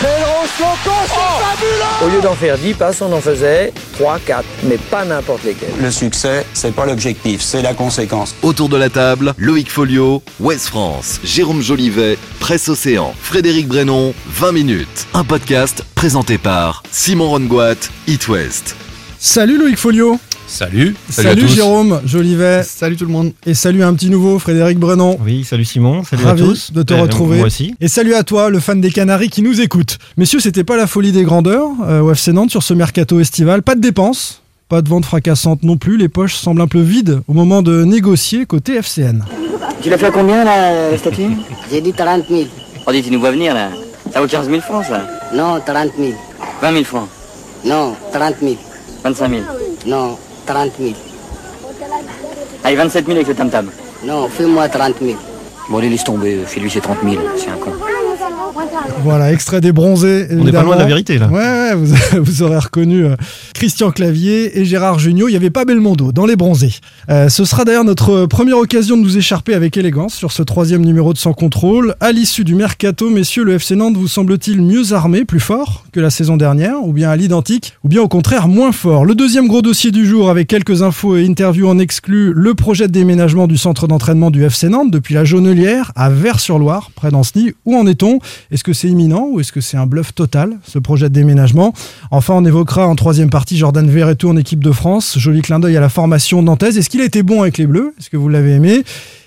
Fabuleux Au lieu d'en faire 10 passes, on en faisait 3, 4, mais pas n'importe lesquels. Le succès, c'est pas l'objectif, c'est la conséquence. Autour de la table, Loïc Folio, West France, Jérôme Jolivet, Presse Océan, Frédéric Brenon, 20 minutes. Un podcast présenté par Simon Rongoat, It West. Salut Loïc Folio Salut. Salut, Jérôme Jolivet Salut tout le monde. Et salut un petit nouveau, Frédéric Brenon. Oui, salut Simon. Salut Ravi à tous. de te Euh, retrouver. Moi aussi. Et salut à toi, le fan des Canaries qui nous écoute. Messieurs, c'était pas la folie des grandeurs euh, au FC Nantes sur ce mercato estival. Pas de dépenses, pas de vente fracassante non plus. Les poches semblent un peu vides au moment de négocier côté FCN. Tu l'as fait à combien la, statue J'ai dit 30 000. Oh, dis, tu nous vois venir là. Ça vaut 15 000 francs ça Non, 30 000. 20 000 francs Non, 30 000. 25 000 Non, 30 000. Allez, 27 000 avec le tam-tam. Non, fais-moi 30 000. Bon, allez, laisse tomber, fais-lui ses 30 000, c'est un con. Voilà, extrait des bronzés. On n'est pas loin de la vérité là. Ouais, ouais, vous, vous aurez reconnu euh, Christian Clavier et Gérard Jugnot. Il n'y avait pas Belmondo dans les bronzés. Euh, ce sera d'ailleurs notre première occasion de nous écharper avec élégance sur ce troisième numéro de Sans Contrôle. À l'issue du mercato, messieurs, le FC Nantes vous semble-t-il mieux armé, plus fort que la saison dernière, ou bien à l'identique, ou bien au contraire moins fort? Le deuxième gros dossier du jour, avec quelques infos et interviews en exclu, le projet de déménagement du centre d'entraînement du FC Nantes depuis la Jaunelière à Vers-sur-Loire, près d'Ancenis. Où en est-on? Est-ce que c'est imminent ou est-ce que c'est un bluff total, ce projet de déménagement? Enfin, on évoquera en troisième partie Jordan Verretou en équipe de France. Joli clin d'œil à la formation nantaise. Est-ce qu'il a été bon avec les Bleus? Est-ce que vous l'avez aimé?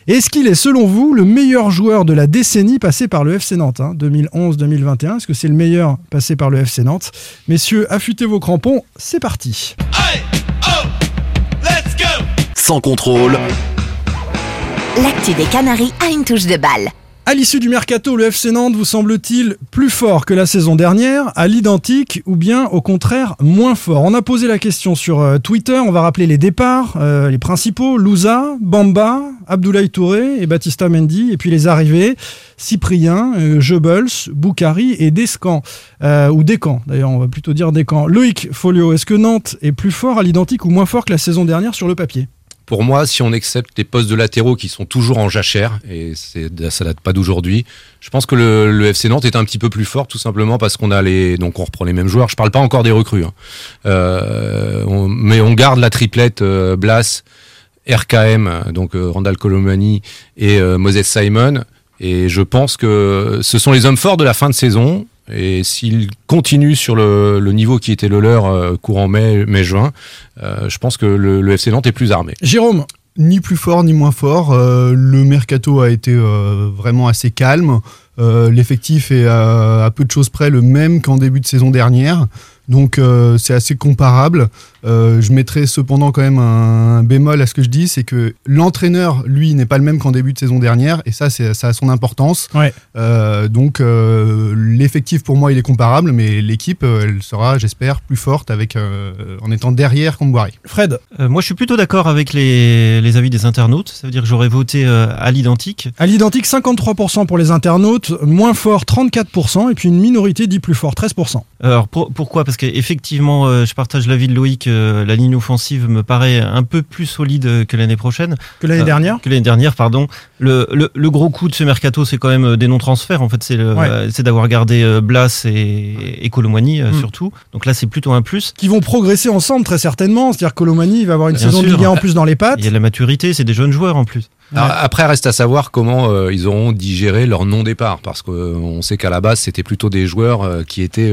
Est-ce qu'il est, selon vous, le meilleur joueur de la décennie passée par le FC Nantes, hein, 2011-2021 Est-ce que c'est le meilleur passé par le FC Nantes? Messieurs, affûtez vos crampons, c'est parti. Sans contrôle, L'actu des Canaries a une touche de balle. À l'issue du mercato, le FC Nantes vous semble-t-il plus fort que la saison dernière, à l'identique ou bien au contraire moins fort? On a posé la question sur euh, Twitter, on va rappeler les départs, euh, les principaux, Louza, Bamba, Abdoulaye Touré et Batista Mendy, et puis les arrivées, Cyprien, euh, Goebbels, Boukari et Descamps, euh, ou Descamps d'ailleurs, on va plutôt dire Descamps. Loïc Folio, est-ce que Nantes est plus fort à l'identique ou moins fort que la saison dernière sur le papier? Pour moi, si on accepte les postes de latéraux qui sont toujours en jachère, et ça date pas d'aujourd'hui, je pense que le, FC Nantes est un petit peu plus fort, tout simplement parce qu'on a les, donc on reprend les mêmes joueurs. Je parle pas encore des recrues, hein. Euh, mais on garde la triplette euh, Blas, RKM, donc euh, Randall Colomani et Moses Simon. Et je pense que ce sont les hommes forts de la fin de saison. Et s'ils continuent sur le, niveau qui était le leur euh, courant mai, mai-juin, euh, je pense que le, FC Nantes est plus armé. Jérôme, Ni plus fort ni moins fort. Euh, le mercato a été vraiment assez calme. L'effectif est à, peu de choses près le même qu'en début de saison dernière. Donc c'est assez comparable. Euh, je mettrai cependant quand même un, bémol à ce que je dis, c'est que l'entraîneur, lui, n'est pas le même qu'en début de saison dernière, et ça, c'est- ça a son importance. Ouais. Euh, donc euh, l'effectif pour moi, il est comparable, mais l'équipe, elle sera, j'espère, plus forte avec euh, en étant derrière Comboiré. Fred, Euh, moi, je suis plutôt d'accord avec les, les avis des internautes. Ça veut dire que j'aurais voté euh, à l'identique. À l'identique, 53% pour les internautes, moins fort 34%, et puis une minorité dit plus fort 13%. Alors pour- pourquoi? Parce qu'effectivement, euh, je partage l'avis de Loïc. Euh, la ligne offensive me paraît un peu plus solide que l'année prochaine. Que l'année Euh, dernière Que l'année dernière, pardon. Le, le, le gros coup de ce mercato, c'est quand même euh, des non-transferts. En fait, c'est Ouais. euh, d'avoir gardé Blas et, et Colomani euh, Mm. surtout. Donc là, c'est plutôt un plus. Qui vont progresser ensemble très certainement. C'est-à-dire que Colomani il va avoir une Bien saison de. Ligue 1 en plus dans les pattes. Il y a de la maturité, c'est des jeunes joueurs en plus. Alors, après, reste à savoir comment euh, ils auront digéré leur non-départ, parce qu'on sait qu'à la base, c'était plutôt des joueurs euh, qui étaient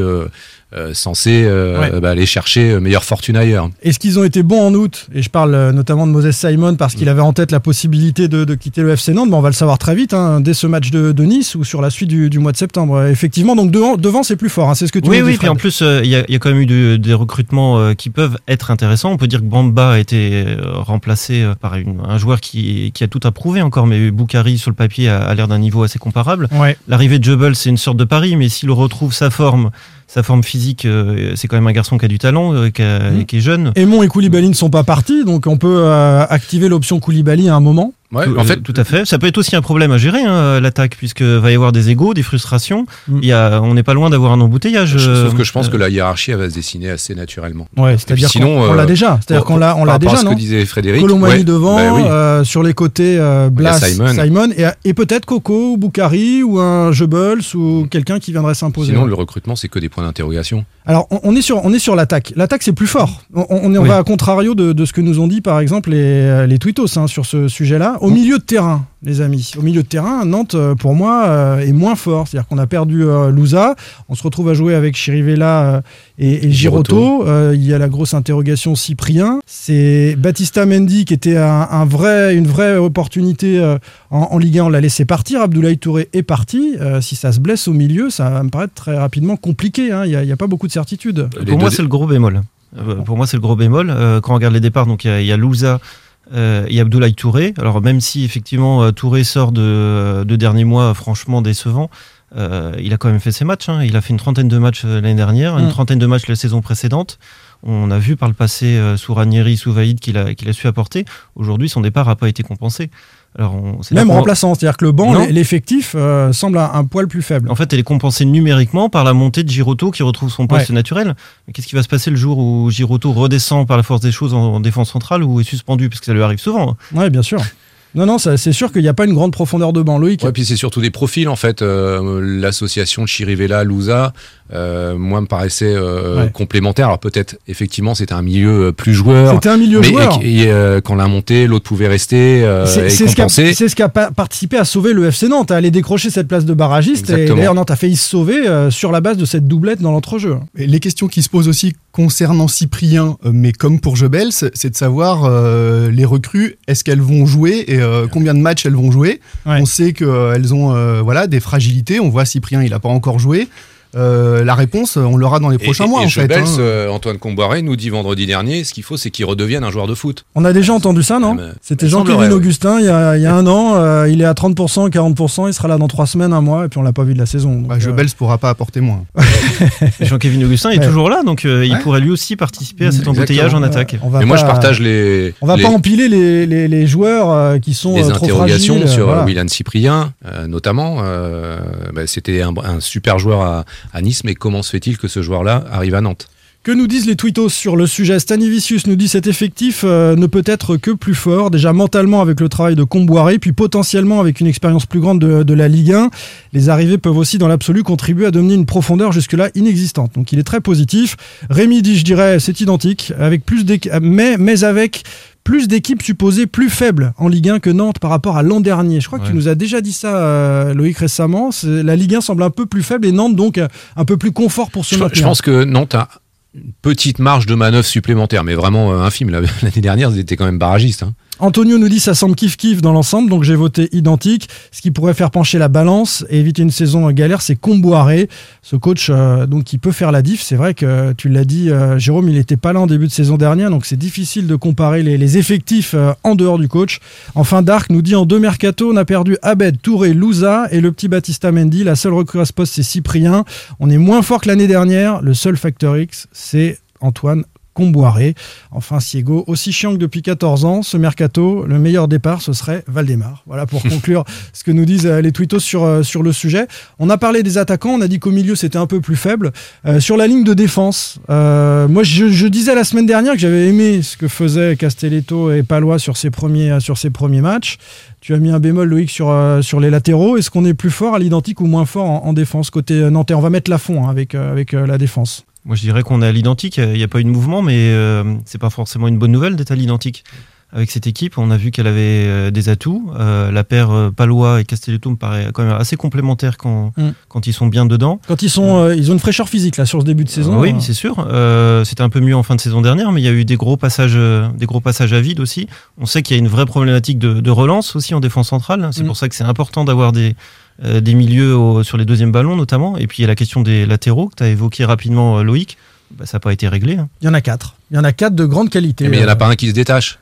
euh, euh, censé euh, Ouais. bah, aller chercher euh, meilleure fortune ailleurs. Est-ce qu'ils ont été bons en août? Et je parle euh, notamment de Moses Simon parce qu'il avait en tête la possibilité de, de quitter le FC Nantes. Bon, on va le savoir très vite, hein, dès ce match de, de Nice ou sur la suite du, du mois de septembre. Effectivement, donc devant, devant c'est plus fort. hein, c'est ce que tu Oui, oui, puis Fred. en plus, euh, il y, a, il y a quand même eu de- des recrutements euh, qui peuvent être intéressants. On peut dire que Bamba a été remplacé euh, par une- un joueur qui, qui a tout à prouver encore, mais Boukari, sur le papier, a, a l'air d'un niveau assez comparable. Ouais. L'arrivée de Jebel, c'est une sorte de pari, mais s'il retrouve sa forme, sa forme physique, euh, c'est quand même un garçon qui a du talent, euh, qui, a- Mhm. qui est jeune. Aymon et Koulibaly ne sont pas partis, donc on peut euh, activer l'option Koulibaly à un moment. Ouais, Tout- en fait, tout à fait. Ça peut être aussi un problème à gérer, hein, l'attaque, puisque va y avoir des égaux, des frustrations. Mm. Il y a, on n'est pas loin d'avoir un embouteillage. je- euh, sauf que je pense euh, que la hiérarchie elle va se dessiner assez naturellement. Ouais, c'est-à-dire sinon, on l'a euh, déjà. C'est-à-dire qu'on l'a, on l'a déjà, ce que disait Frédéric. Colomani ouais, devant, bah oui. euh, sur les côtés euh, Blas, Simon. et, et peut-être Coco ou Boukari ou un Jebels ou quelqu'un qui viendrait s'imposer. Sinon, le recrutement, c'est que des points d'interrogation. Alors, on, on est sur, on est sur l'attaque. L'attaque, c'est plus fort. On, on, est- on Oui. va à contrario de, de ce que nous ont dit, par exemple, les, les tweetos hein, sur ce sujet-là. Au milieu de terrain, les amis. Au milieu de terrain, Nantes, euh, pour moi, euh, est moins fort. C'est-à-dire qu'on a perdu euh, Louza. On se retrouve à jouer avec Chirivella euh, et, et Giroto. Euh, il y a la grosse interrogation Cyprien. C'est Batista Mendy qui était un, un vrai, une vraie opportunité euh, en, en Ligue 1. On l'a laissé partir. Abdoulaye Touré est parti. Euh, si ça se blesse au milieu, ça va me paraître très rapidement compliqué. hein. Il n'y a, il y a pas beaucoup de certitude. Les Pour moi, c'est le gros bémol. Euh, pour moi, c'est le gros bémol. Euh, quand on regarde les départs, donc il y a, y a Louza euh, et Abdoulaye Touré. Alors même si effectivement euh, Touré sort de, de derniers mois franchement décevant, euh, il a quand même fait ses matchs. hein. Il a fait une trentaine de matchs euh, l'année dernière, une Mm. trentaine de matchs la saison précédente. On a vu par le passé euh, sous Ranieri, sous Vaïd qu'il a, qu'il a su apporter. Aujourd'hui, son départ n'a pas été compensé. Alors, on, c'est là Même remplaçant, c'est-à-dire que le banc, l'effectif euh, semble un, un poil plus faible. En fait, elle est compensée numériquement par la montée de Giroto qui retrouve son poste Ouais. naturel. Mais qu'est-ce qui va se passer le jour où Giroto redescend par la force des choses en, en défense centrale ou est suspendu? Parce que ça lui arrive souvent. hein. Ouais, bien sûr. Non, non, c'est sûr qu'il n'y a pas une grande profondeur de banc. Loïc, Ouais, puis c'est surtout des profils en fait. Euh, L'association Chirivella, Louza, euh, moi me paraissait euh, Ouais. complémentaire. Alors peut-être effectivement c'était un milieu euh, plus joueur. c'était un milieu mais joueur. et- et, euh, quand l'a monté, l'autre pouvait rester euh, C'est et ce, qui a, participé à sauver le FC Nantes, à aller décrocher cette place de barragiste. Et Exactement. d'ailleurs, Nantes a failli se sauver euh, sur la base de cette doublette dans l'entrejeu. Et les questions qui se posent aussi concernant Cyprien, mais comme pour Jebels, c'est de savoir euh, les recrues, est-ce qu'elles vont jouer et euh, combien de matchs elles vont jouer? Ouais. On sait qu'elles ont euh, voilà, des fragilités. On voit Cyprien, il n'a pas encore joué. Euh, la réponse, on l'aura dans les Et- prochains et, mois et en fait. Hein. euh, Antoine Comboiré nous dit vendredi dernier, ce qu'il faut, c'est qu'il redevienne un joueur de foot. On a déjà entendu ça, non Ah, C'était ouais. Augustin il y, a, il y a un an. euh, il est à 30%, 40%. Il sera là dans trois semaines, un mois. Et puis on l'a pas vu de la saison. Donc, Bah, euh, Jebels pourra pas apporter moins. Et Jean-Kévin Augustin est Ouais. toujours là, donc euh, il Ouais. pourrait lui aussi participer à cet embouteillage en euh, attaque. on va Mais moi, je partage les, On va les, pas empiler les, les, les joueurs euh, qui sont les euh, trop interrogations fragiles, sur voilà. William Cyprien, notamment. Bah, C'était un, un super joueur à, à Nice, mais comment se fait-il que ce joueur-là arrive à Nantes? Que nous disent les tweetos sur le sujet Stanivicius nous dit cet effectif euh, ne peut être que plus fort, déjà mentalement avec le travail de Comboiré, puis potentiellement avec une expérience plus grande de, de la Ligue 1. Les arrivées peuvent aussi, dans l'absolu, contribuer à donner une profondeur jusque-là inexistante. Donc il est très positif. Rémi dit, je dirais, c'est identique, avec plus mais, mais avec plus d'équipes supposées plus faibles en Ligue 1 que Nantes par rapport à l'an dernier. Je crois que tu nous as déjà dit ça, euh, Loïc, récemment. La Ligue 1 semble un peu plus faible et Nantes donc euh, un peu plus confort pour je, maintenir. je pense que Nantes a petite marge de manœuvre supplémentaire, mais vraiment euh, infime. La- L'année dernière, ils étaient quand même barragistes. hein. Antonio nous dit ça semble kiff kiff dans l'ensemble, donc j'ai voté identique. Ce qui pourrait faire pencher la balance et éviter une saison galère, c'est Comboiré, ce coach euh, donc qui peut faire la diff. C'est vrai que tu l'as dit, euh, Jérôme, il n'était pas là en début de saison dernière, donc c'est difficile de comparer les, effectifs euh, en dehors du coach. Enfin, Dark nous dit en deux mercato, on a perdu Abed, Touré, Louza et le petit Batista Mendy. La seule recrue à ce poste, c'est Cyprien. On est moins fort que l'année dernière. Le seul facteur X, c'est Antoine Comboiré. Enfin, Siego, aussi chiant que depuis 14 ans, ce mercato, le meilleur départ, ce serait Valdemar. Voilà pour conclure ce que nous disent euh, les tweetos sur, euh, sur le sujet. On a parlé des attaquants, on a dit qu'au milieu c'était un peu plus faible. Euh, sur la ligne de défense, euh, moi je, je disais la semaine dernière que j'avais aimé ce que faisaient Castelletto et Palois sur ses premiers, sur ses premiers matchs. Tu as mis un bémol, Loïc, sur, euh, sur les latéraux. Est-ce qu'on est plus fort à l'identique ou moins fort en, en défense côté nantais? On va mettre la fond avec, euh, avec euh, la défense. Moi, je dirais qu'on est à l'identique. Il n'y a pas eu de mouvement, mais euh, c'est pas forcément une bonne nouvelle d'être à l'identique. avec cette équipe. On a vu qu'elle avait euh, des atouts. Euh, la paire euh, Palois et Castelletto me paraît quand même assez complémentaire quand, Mm. quand ils sont bien dedans. Quand ils sont, ils ont une fraîcheur physique là sur ce début de saison. oui, euh, c'est sûr. C'était un peu mieux en fin de saison dernière, mais il y a eu des gros passages, des gros passages à vide aussi. On sait qu'il y a une vraie problématique de, de relance aussi en défense centrale. C'est Mm. pour ça que c'est important d'avoir des, euh, des milieux au- sur les deuxièmes ballons notamment. Et puis il y a la question des latéraux que tu as évoqué rapidement, euh, Loïc. Bah, ça n'a pas été réglé. hein. Il y en a quatre. Il y en a quatre de grande qualité. Mais il n'y en a Euh, pas un qui se détache.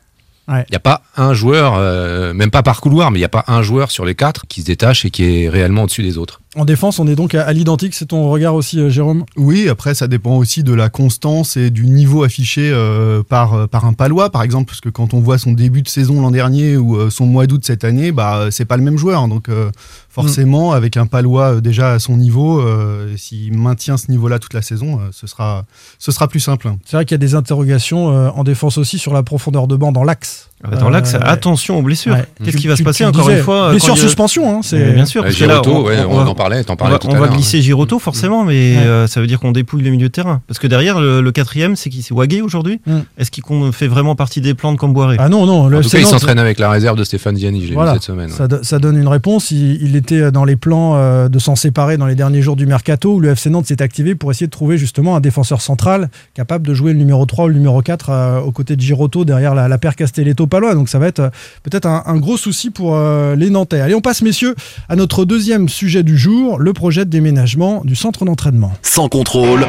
Ouais. Il n'y a pas un joueur, euh, même pas par couloir, mais il n'y a pas un joueur sur les quatre qui se détache et qui est réellement au-dessus des autres. En défense, on est donc à, à l'identique. C'est ton regard aussi, euh, Jérôme? Oui, après ça dépend aussi de la constance et du niveau affiché euh, par, euh, par un Palois, par exemple, parce que quand on voit son début de saison l'an dernier ou son mois d'août cette année, bah c'est pas le même joueur. Donc euh, forcément, avec un Palois déjà à son niveau, euh, s'il maintient ce niveau-là toute la saison, ce sera ce sera plus simple. C'est vrai qu'il y a des interrogations en défense aussi sur la profondeur de banc dans l'axe. Ah bah, Euh, attention aux blessures. ouais. Qu'est-ce qui va tu- se passer encore disais, une fois Blessure il suspension, hein, c'est Bien sûr, Euh, parce que là, Giroto, ouais, on, va- en parlait, on va, tout on à va glisser Giroto forcément, mais Ouais. euh, ça veut dire qu'on dépouille le milieu de terrain. Parce que derrière, le, le quatrième, c'est qui? C'est Wagé aujourd'hui? Mm. Est-ce qu'il fait vraiment partie des plans de Camboiré? Ah non, non. Le En tout cas, il s'entraîne avec la réserve de Stéphane Ziani, j'ai Voilà, vu cette semaine. ouais. ça, do- ça donne une réponse. Il, il était dans les plans euh, de s'en séparer dans les derniers jours du mercato où le FC Nantes s'est activé pour essayer de trouver justement un défenseur central capable de jouer le numéro 3 ou le numéro 4 euh, aux côtés de Giroto derrière la, la paire Castelletto-Palois. Donc ça va être euh, peut-être un, un gros souci pour euh, les Nantais. Allez, on passe, messieurs, à notre deuxième sujet du jour, le projet de déménagement du centre d'entraînement. Sans contrôle,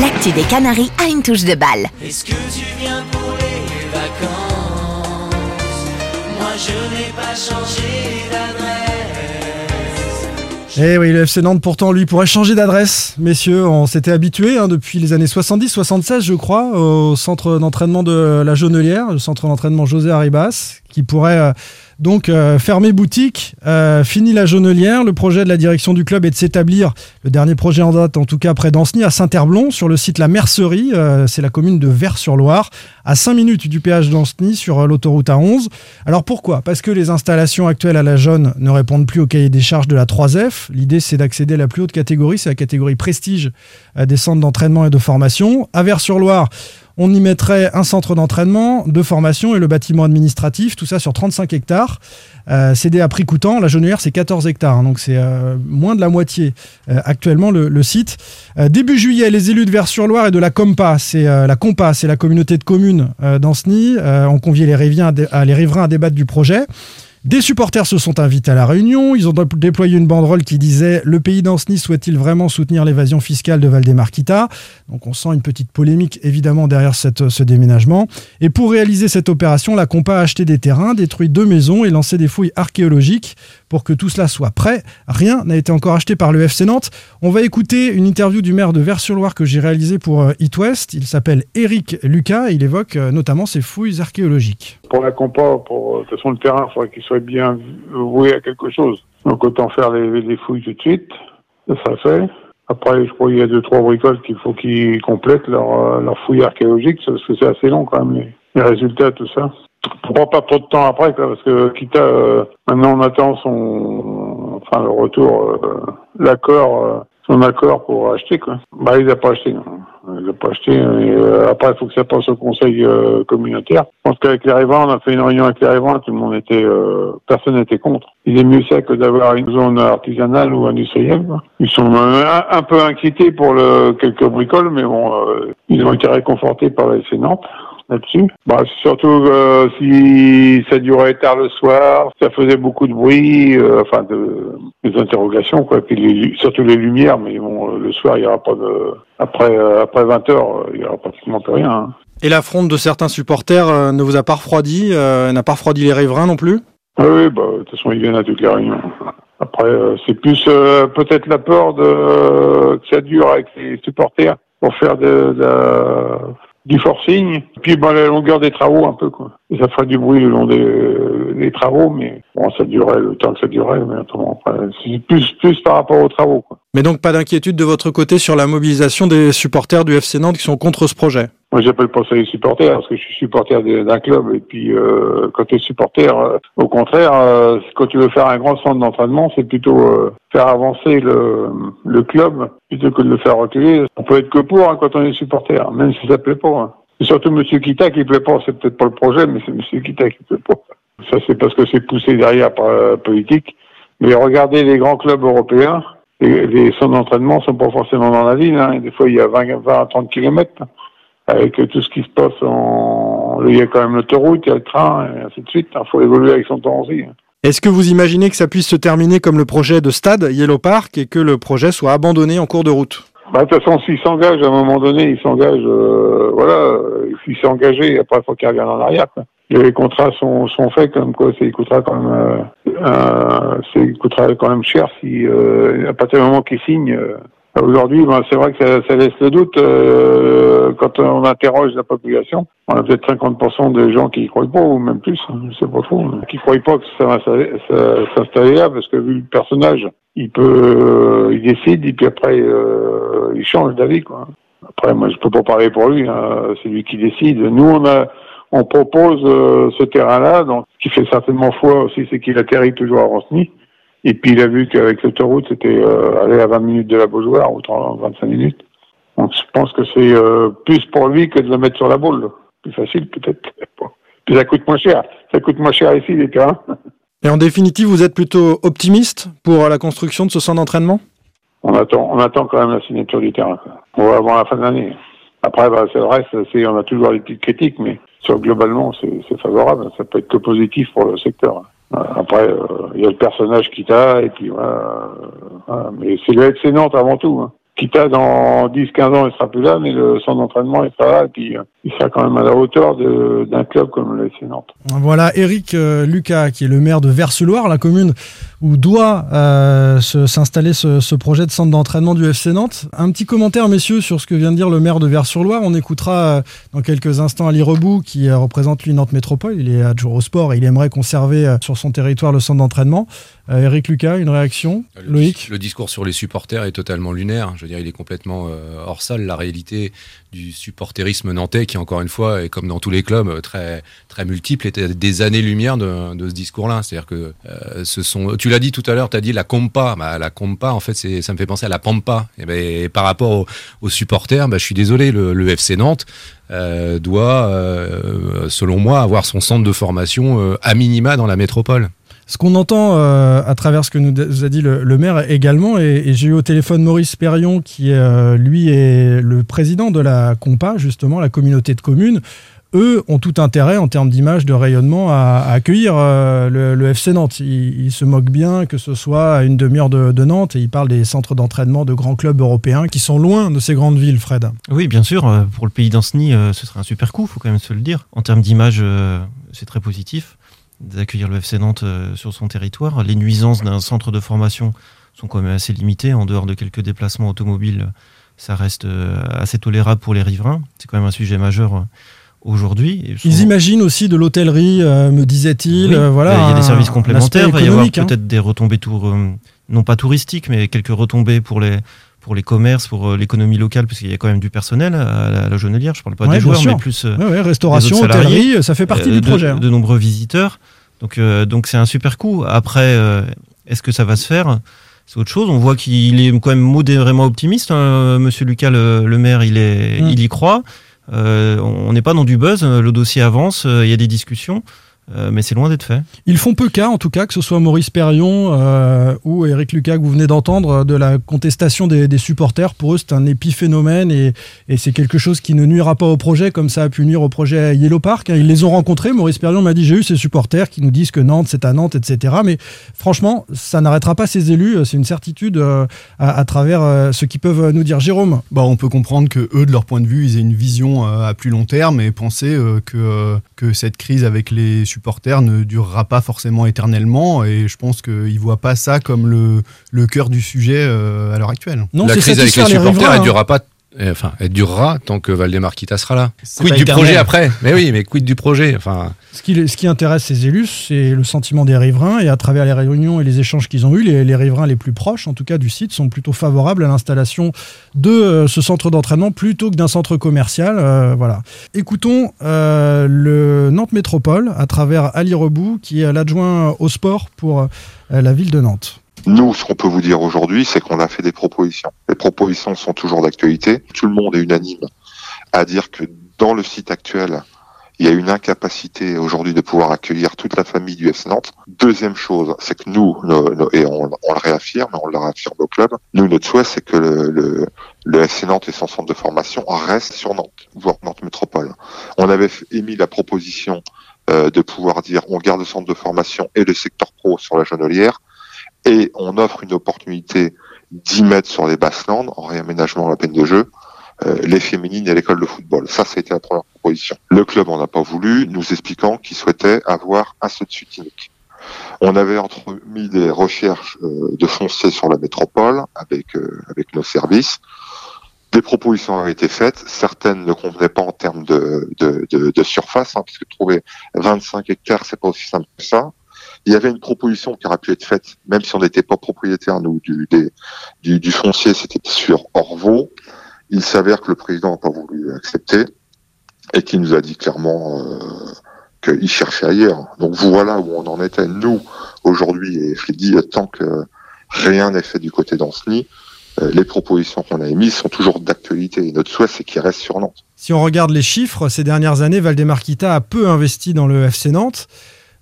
L'actu des Canaries a une touche de balle. Est-ce que tu viens pour les vacances? Moi je n'ai pas changé d'adresse. Eh oui, le FC Nantes, pourtant, lui, pourrait changer d'adresse. Messieurs, on s'était habitué hein, depuis les années 70-76, je crois, au centre d'entraînement de la Jaunelière, le centre d'entraînement José Arribas, qui pourrait euh, donc euh, fermer boutique. Euh, fini la Jaunelière. Le projet de la direction du club est de s'établir, le dernier projet en date, en tout cas près d'Ancenis, à Saint-Herblon, sur le site La Mercerie. Euh, C'est la commune de Vers-sur-Loire, à 5 minutes du péage d'Ancenis, sur euh, l'autoroute A11. Alors pourquoi? Parce que les installations actuelles à la Jaune ne répondent plus au cahier des charges de la 3F. L'idée, c'est d'accéder à la plus haute catégorie, c'est la catégorie prestige euh, des centres d'entraînement et de formation. À Vers-sur-Loire, on y mettrait un centre d'entraînement, de formation et le bâtiment administratif, tout ça sur 35 hectares. Euh, à prix coûtant, la Jaunelière c'est 14 hectares, hein, donc c'est euh, moins de la moitié euh, actuellement le, site. Euh, début juillet, les élus de Vers-sur-Loire et de la Compa, c'est la Compa, c'est la communauté de communes euh, ont convié les riverains à débattre du projet. Des supporters se sont invités à la réunion. Ils ont dé- déployé une banderole qui disait Le pays d'Ancenis souhaite-t-il vraiment soutenir l'évasion fiscale de Valdemarquita Donc on sent une petite polémique évidemment derrière ce déménagement. Et pour réaliser cette opération, la Compa a acheté des terrains, détruit deux maisons et lancé des fouilles archéologiques pour que tout cela soit prêt. Rien n'a été encore acheté par le FC Nantes. On va écouter une interview du maire de Vers-sur-Loire que j'ai réalisée pour euh, It West. Il s'appelle Eric Lucas il évoque euh, notamment ces fouilles archéologiques. Pour la compa, pour de toute façon le terrain, il faudrait qu'il soit bien voué à quelque chose. Donc autant faire les, les fouilles tout de suite. Ça fait. Après, je crois qu'il y a deux trois bricoles qu'il faut qu'ils complètent leur, euh, leur fouille archéologique, parce que c'est assez long quand même les, les résultats, tout ça. Pourquoi pas trop de temps après, quoi, parce que Kita, euh, maintenant on attend son, enfin le retour, euh, l'accord, euh, son accord pour acheter quoi. Bah il n'a pas acheté. Non. Il n'a pas acheté. Et, euh, après, il faut que ça passe au conseil euh, communautaire. Je pense qu'avec les riverains, on a fait une réunion avec les riverains, tout le monde était, euh, personne n'était contre. Il est mieux ça que d'avoir une zone artisanale ou industrielle. quoi. Ils sont un, peu inquiétés pour le quelques bricoles, mais bon, ils ont été réconfortés par la Nantes là-dessus. Bah, surtout euh, si ça durait tard le soir, ça faisait beaucoup de bruit, euh, enfin de, des interrogations quoi. Puis les- surtout les lumières, mais bon, euh, le soir il y aura pas de après après 20 heures, il y aura pratiquement plus rien. hein. Et l'affronte de certains supporters ne vous a pas refroidi, n'a pas refroidi les riverains non plus? Oui, oui, bah de toute façon ils viennent à toutes les réunions. Après, c'est plus peut-être la peur de que ça dure avec les supporters pour faire de, de la- du forcing. Puis bah, la longueur des travaux un peu quoi. Et ça ferait du bruit le long des, des travaux, mais bon, ça durerait le temps que ça durerait. Mais autrement, après, c'est plus plus par rapport aux travaux. Quoi. Mais donc pas d'inquiétude de votre côté sur la mobilisation des supporters du FC Nantes qui sont contre ce projet? Moi, j'appelle pas ça les supporters parce que je suis supporter d'un club. Et puis, euh, quand tu es supporter, euh, au contraire, euh, quand tu veux faire un grand centre d'entraînement, c'est plutôt euh, faire avancer le, le club plutôt que de le faire reculer. On peut être que pour hein, quand on est supporter, même si ça plaît pas. hein. C'est surtout M. Kita qui plaît pas. C'est peut-être pas le projet, mais c'est M. Kita qui plaît pas. Ça, c'est parce que c'est poussé derrière par la politique. Mais regardez les grands clubs européens. Les, les centres d'entraînement sont pas forcément dans la ville. Hein. Des fois, il y a 20, 20 à 30 kilomètres. Avec tout ce qui se passe en... Il y a quand même l'autoroute, il y a le train, et ainsi de suite. Il faut évoluer avec son temps aussi. hein. Est-ce que vous imaginez que ça puisse se terminer comme le projet de stade Yellow Park et que le projet soit abandonné en cours de route? Bah, de toute façon, s'il s'engage, à un moment donné, il s'engage, euh, voilà, euh, il s'est engagé, après, il faut qu'il revienne en arrière. quoi. Les contrats sont, sont faits comme quoi, ça il coûtera quand même, euh, euh, ça il coûtera quand même cher si, euh, à partir du moment qu'il signe. Aujourd'hui, ben, c'est vrai que ça, laisse le doute euh, quand on interroge la population. On a peut-être 50% des gens qui y croient pas, ou même plus, hein, je sais pas trop, qui croient pas que ça va s'installer là, parce que vu le personnage, il peut, euh, il décide, et puis après, euh, il change d'avis, quoi. Après, moi, je peux pas parler pour lui, hein, c'est lui qui décide. Nous, on a, on propose euh, ce terrain-là, donc ce qui fait certainement foi aussi, c'est qu'il atterrit toujours à Rosny. Et puis il a vu qu'avec l'autoroute, c'était euh, aller à 20 minutes de la Beaujoire ou 30, 25 minutes. Donc je pense que c'est euh, plus pour lui que de le mettre sur la boule. Plus facile peut-être. Puis ça coûte moins cher. Ça coûte moins cher ici les terrains. Et en définitive, vous êtes plutôt optimiste pour la construction de ce centre d'entraînement? On attend, on attend quand même la signature du terrain. quoi. On va avant la fin de l'année. Après, bah, c'est c'est, c'est- on a toujours des petites critiques, mais sur globalement, c'est favorable. Ça peut être que positif pour le secteur. Après, euh, il y a le personnage Kita, et puis voilà. euh. Mais c'est le FC Nantes avant tout. Hein. Kita, dans 10-15 ans, il sera plus là, mais le centre d'entraînement, il sera là, et puis euh, il sera quand même à la hauteur d'un club comme le FC Nantes. Voilà Eric euh, Lucas, qui est le maire de Vers-le-Loir, la commune où doit euh, s'installer ce, projet de centre d'entraînement du FC Nantes. Un petit commentaire, messieurs, sur ce que vient de dire le maire de Vers-sur-Loire. On écoutera dans quelques instants Ali Rebout, qui représente lui Nantes Métropole. Il est adjoint au sport et il aimerait conserver sur son territoire le centre d'entraînement. Euh, Eric Lucas, une réaction Loïc Le discours sur les supporters est totalement lunaire. Je veux dire, il est complètement euh, hors sol. La réalité du supporterisme nantais, qui encore une fois, est comme dans tous les clubs, euh, très très multiple, était des années-lumière de, de ce discours-là. C'est-à-dire que euh, ce sont. Tu l'as dit tout à l'heure, tu as dit la compa. Bah, la compa, en fait, c'est ça me fait penser à la pampa. Et, ben, et par rapport aux, aux supporters, bah, je suis désolé, le, le FC Nantes. doit, selon moi, avoir son centre de formation à minima dans la métropole. Ce qu'on entend euh, à travers ce que nous a dit le, maire également, et, j'ai eu au téléphone Maurice Perrion, qui euh, lui est le président de la Compa, justement, la communauté de communes. Eux ont tout intérêt en termes d'image, de rayonnement à, accueillir euh, le, FC Nantes. Ils, se moquent bien que ce soit à une demi-heure de, Nantes et ils parlent des centres d'entraînement de grands clubs européens qui sont loin de ces grandes villes, Fred. Oui, bien sûr. Pour le pays d'Anceny, ce serait un super coup, faut quand même se le dire. En termes d'image, c'est très positif d'accueillir le FC Nantes euh, sur son territoire. Les nuisances d'un centre de formation sont quand même assez limitées. En dehors de quelques déplacements automobiles, ça reste euh, assez tolérable pour les riverains. C'est quand même un sujet majeur euh, aujourd'hui. Ils imaginent aussi de l'hôtellerie, euh, me disait-il. Oui, euh, voilà, il y a des services complémentaires. Il va y avoir hein. peut-être des retombées tour, euh, non pas touristiques, mais quelques retombées pour les pour les commerces, pour euh, l'économie locale, parce qu'il y a quand même du personnel à la, à la Jonelière. Je parle pas Ouais, des joueurs, sûr. mais plus euh, Ouais, restauration, hôtellerie, ça fait partie euh, du projet. hein. De, nombreux visiteurs. Donc euh, donc c'est un super coup. Après, euh, est-ce que ça va se faire? C'est autre chose. On voit qu'il est quand même modérément optimiste. hein. Monsieur Lucas, le, le maire, il, est, Mm. il y croit. Euh, on n'est pas dans du buzz. Le dossier avance. Il y a des discussions. Euh, mais c'est loin d'être fait. Ils font peu cas, en tout cas, que ce soit Maurice Perrion euh, ou Eric Lucas que vous venez d'entendre, de la contestation des, des supporters. Pour eux, c'est un épiphénomène et, et c'est quelque chose qui ne nuira pas au projet comme ça a pu nuire au projet Yellow Park. hein. Ils les ont rencontrés. Maurice Perrion m'a dit j'ai eu ces supporters qui nous disent que Nantes, c'est à Nantes, etc. Mais franchement, ça n'arrêtera pas ces élus. C'est une certitude euh, à, à travers euh, ce qu'ils peuvent nous dire. Jérôme? Bah, on peut comprendre que eux, de leur point de vue, ils aient une vision euh, à plus long terme et penser euh, que, euh, que cette crise avec les supporters ne durera pas forcément éternellement. Et je pense qu'ils ne voient pas ça comme le, le cœur du sujet euh, à l'heure actuelle. la crise avec les supporters, elle durera pas. Euh, Enfin, elle durera tant que Valdemar Kita sera là. Quid du projet après? Mais oui, mais quid du projet? Enfin, Ce qui, ce qui intéresse ces élus, c'est le sentiment des riverains. Et à travers les réunions et les échanges qu'ils ont eus, les, les riverains les plus proches, en tout cas du site, sont plutôt favorables à l'installation de euh, ce centre d'entraînement plutôt que d'un centre commercial. Euh, voilà. Écoutons euh, le Nantes Métropole à travers Ali Rebout, qui est l'adjoint au sport pour euh, la ville de Nantes. Nous, ce qu'on peut vous dire aujourd'hui, c'est qu'on a fait des propositions. Les propositions sont toujours d'actualité. Tout le monde est unanime à dire que dans le site actuel, il y a une incapacité aujourd'hui de pouvoir accueillir toute la famille du FC Nantes. Deuxième chose, c'est que nous, nos- nos- et on, on le réaffirme, on le réaffirme au club, nous, notre souhait, c'est que le, le, le FC Nantes et son centre de formation restent sur Nantes, voire Nantes Métropole. On avait émis la proposition euh, de pouvoir dire on garde le centre de formation et le secteur pro sur la Genolière et on offre une opportunité d'y mettre sur les Basses-Landes en réaménagement à la peine de jeu euh, les féminines et l'école de football. Ça, été la première proposition. Le club en a pas voulu, nous expliquant qu'il souhaitait avoir un seul de suite unique. On avait entremis des recherches euh, de foncier sur la métropole avec euh, avec nos services. Des propositions avaient été faites, certaines ne convenaient pas en termes de, de, de, de surface, hein, puisque trouver 25 hectares, c'est pas aussi simple que ça. Il y avait une proposition qui aurait pu être faite, même si on n'était pas propriétaire nous du, du, du foncier, c'était sur Orvaux. Il s'avère que le président n'a pas voulu accepter et qu'il nous a dit clairement euh, qu'il cherchait ailleurs. Donc voilà où on en était. Nous, aujourd'hui, et je dit, tant que rien n'est fait du côté d'Anceny, euh, les propositions qu'on a émises sont toujours d'actualité. Et notre souhait, c'est qu'il reste sur Nantes. Si on regarde les chiffres, ces dernières années, Valdemarquita a peu investi dans le FC Nantes.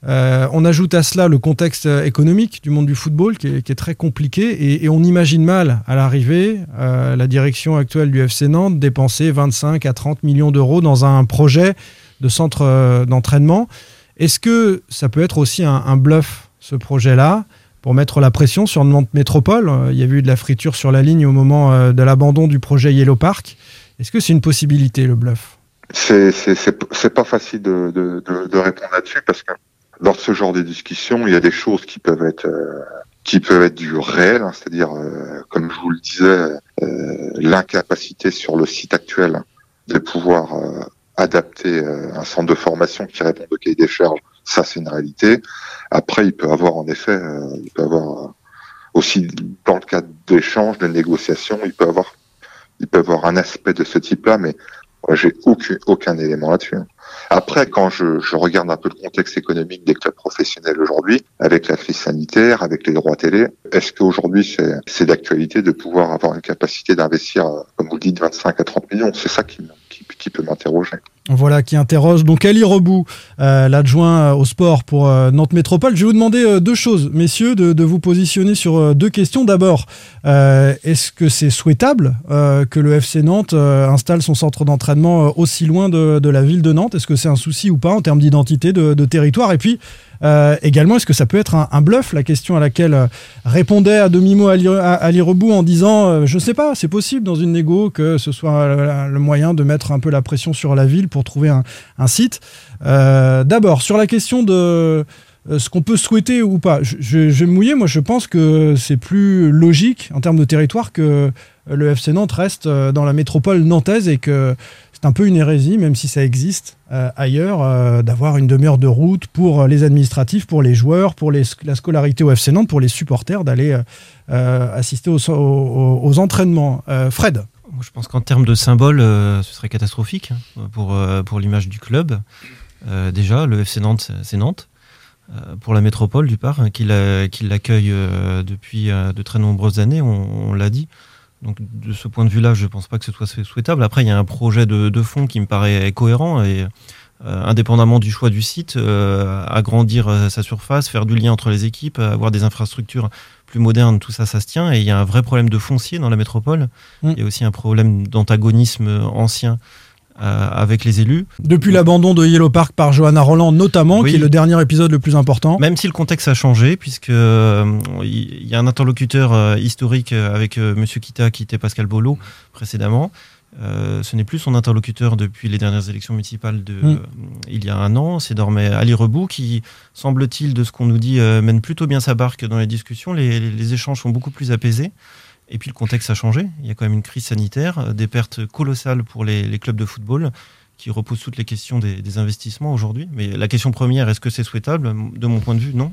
Euh, on ajoute à cela le contexte euh, économique du monde du football qui est, très compliqué et, on imagine mal à l'arrivée euh, la direction actuelle du FC Nantes dépenser 25 à 30 millions d'euros dans un projet de centre d'entraînement. Est-ce que ça peut être aussi un, bluff ce projet-là pour mettre la pression sur Nantes Métropole? Il y a eu de la friture sur la ligne au moment de l'abandon du projet Yellow Park. Est-ce que c'est une possibilité le bluff? C'est c'est pas facile de répondre là-dessus parce que dans ce genre de discussion, il y a des choses qui peuvent être euh, qui peuvent être du réel, hein, c'est-à-dire euh, comme je vous le disais, euh, l'incapacité sur le site actuel de pouvoir euh, adapter euh, un centre de formation qui répond au cahier des charges, ça c'est une réalité. Après, il peut avoir en effet, euh, il peut avoir aussi dans le cadre d'échanges, de négociations, il peut avoir il peut avoir un aspect de ce type-là, mais j'ai aucun, aucun élément là-dessus. hein. Après, quand je, je regarde un peu le contexte économique des clubs professionnels aujourd'hui, avec la crise sanitaire, avec les droits télé, est-ce qu'aujourd'hui c'est, c'est d'actualité de pouvoir avoir une capacité d'investir, euh, comme vous le dites, 25 à 30 millions? C'est ça qui, qui, qui peut m'interroger. Voilà qui interroge donc Ali Rebou, euh, l'adjoint euh, au sport pour euh, Nantes Métropole. Je vais vous demander deux choses, messieurs, de, vous positionner sur deux questions. D'abord, est-ce que c'est souhaitable que le FC Nantes installe son centre d'entraînement aussi loin de, de la ville de Nantes? Est-ce que c'est un souci ou pas en termes d'identité de, de territoire? Et puis, euh, également, est-ce que ça peut être un, bluff La question à laquelle euh, répondait à demi-mot Ali, Rebou en disant euh, Je sais pas, c'est possible dans une négo que ce soit le moyen de mettre un peu la pression sur la ville pour trouver un, site. D'abord, sur la question de ce qu'on peut souhaiter ou pas, je, je- vais me mouiller. Moi, je pense que c'est plus logique en termes de territoire que le FC Nantes reste dans la métropole nantaise et que c'est un peu une hérésie, même si ça existe euh, ailleurs, euh, d'avoir une demi-heure de route pour les administratifs, pour les joueurs, pour la scolarité au FC Nantes, pour les supporters d'aller euh, euh, assister aux, entraînements. Euh, Fred je pense qu'en termes de symbole, euh, ce serait catastrophique hein, pour, euh, pour l'image du club. Euh, déjà, le FC Nantes, c'est- Nantes. Euh, pour la métropole, du part, hein, qui la- qui l'accueille euh, depuis euh, de très nombreuses années, on l'a dit. Donc, de ce point de vue-là, je ne pense pas que ce soit souhaitable. Après, il y a un projet de, de fond qui me paraît cohérent et euh, indépendamment du choix du site, euh, agrandir euh, sa surface, faire du lien entre les équipes, avoir des infrastructures plus modernes, tout ça, ça se tient. Et il y a un vrai problème de foncier dans la métropole. Mm. Il y a aussi un problème d'antagonisme ancien euh, avec les élus. Depuis l'abandon de Yellow Park par Johanna Roland, notamment, Oui. qui est le dernier épisode le plus important. Même si le contexte a changé, puisque euh, il y a un interlocuteur euh, historique avec Monsieur Kita, qui était Pascal Bolo précédemment. Euh, ce n'est plus son interlocuteur depuis les dernières élections municipales de Mm. euh, il y a un an. C'est désormais Ali Rebou qui, semble-t-il, de ce qu'on nous dit, euh, mène plutôt bien sa barque dans les discussions. Les, les- les échanges sont beaucoup plus apaisés. Et puis le contexte a changé. Il y a quand même une crise sanitaire, euh, des pertes colossales pour les, les clubs de football qui reposent toutes les questions des, des investissements aujourd'hui. Mais la question première, est-ce que c'est souhaitable? De mon point de vue, non.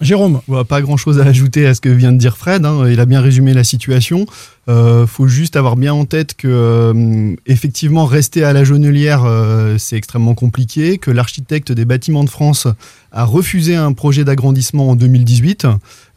Jérôme? Pas grand chose à ajouter à ce que vient de dire Fred. hein. Il a bien résumé la situation. Euh, faut juste avoir bien en tête que euh, effectivement rester à la Jonelière euh, c'est extrêmement compliqué, que l'architecte des bâtiments de France a refusé un projet d'agrandissement en 2018,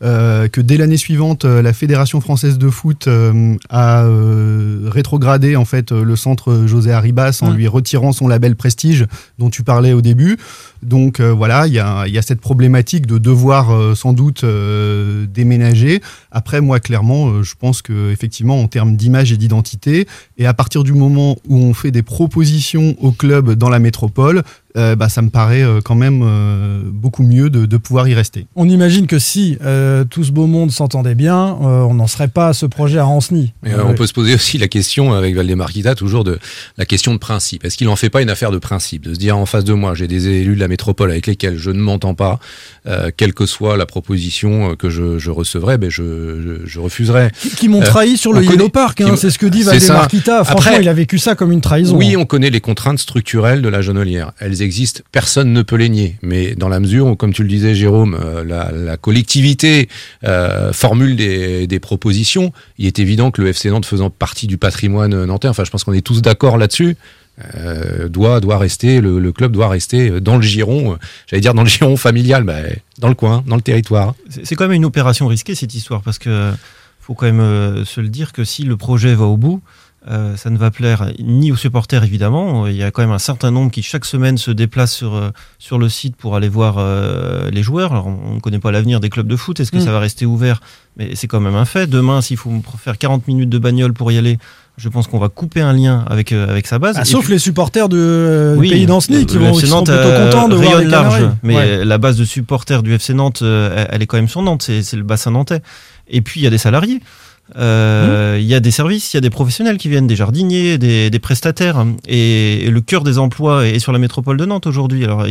euh, que dès l'année suivante euh, la Fédération française de foot euh, a euh, rétrogradé en fait le centre José Arribas en Ouais. lui retirant son label Prestige dont tu parlais au début. Donc euh, voilà, il y a, il y a cette problématique de devoir euh, sans doute euh, déménager. Après, moi, clairement, euh, je pense que effectivement, en termes d'image et d'identité, et à partir du moment où on fait des propositions au club dans la métropole, euh, bah, ça me paraît euh, quand même euh, beaucoup mieux de, de pouvoir y rester. On imagine que si euh, tout ce beau monde s'entendait bien, euh, on n'en serait pas à ce projet à Ranceny. Mais, On peut se poser aussi la question avec Valdemar Kita, toujours de la question de principe. Est-ce qu'il en fait pas une affaire de principe De se dire en face de moi, j'ai des élus de la métropole avec lesquels je ne m'entends pas, euh, quelle que soit la proposition euh, que je, je recevrai, ben je, je, je refuserai. Qui, qui m'ont Euh, trahi sur le connaît- Yellow Park, hein, c'est ce que dit ça. Kita. Franchement, Après- il a vécu ça comme une trahison. Oui, on connaît les contraintes structurelles de la Jonelière. Elles existent, personne ne peut les nier. Mais dans la mesure où, comme tu le disais, Jérôme, la, la collectivité euh, formule des, des propositions, il est évident que le FC Nantes faisant partie du patrimoine nantais, enfin je pense qu'on est tous d'accord là-dessus, euh, doit, doit rester, le, le club doit rester dans le giron, euh, j'allais dire dans le giron familial, bah, dans le coin, dans le territoire. C'est quand même une opération risquée cette histoire parce que faut quand même euh, se le dire que si le projet va au bout, euh, ça ne va plaire ni aux supporters évidemment. Il y a quand même un certain nombre qui chaque semaine se déplacent sur euh, sur le site pour aller voir euh, les joueurs. Alors on ne connaît pas l'avenir des clubs de foot. Est-ce que Mm. ça va rester ouvert? Mais c'est quand même un fait. Demain, s'il faut faire 40 minutes de bagnole pour y aller, je pense qu'on va couper un lien avec euh, avec sa base. Ah, sauf puis- les supporters de, euh, oui, du pays d'Anceny qui vont qui Nantes, plutôt euh, contents de voir rayonne les large, mais Ouais. la base de supporters du FC Nantes, euh, elle- elle est quand même sur Nantes, c'est c'est le bassin nantais. Et puis il y a des salariés. Euh, Il y a des services, il y a des professionnels qui viennent, des jardiniers, des, des prestataires, et, et le cœur des emplois est sur la métropole de Nantes aujourd'hui. Alors,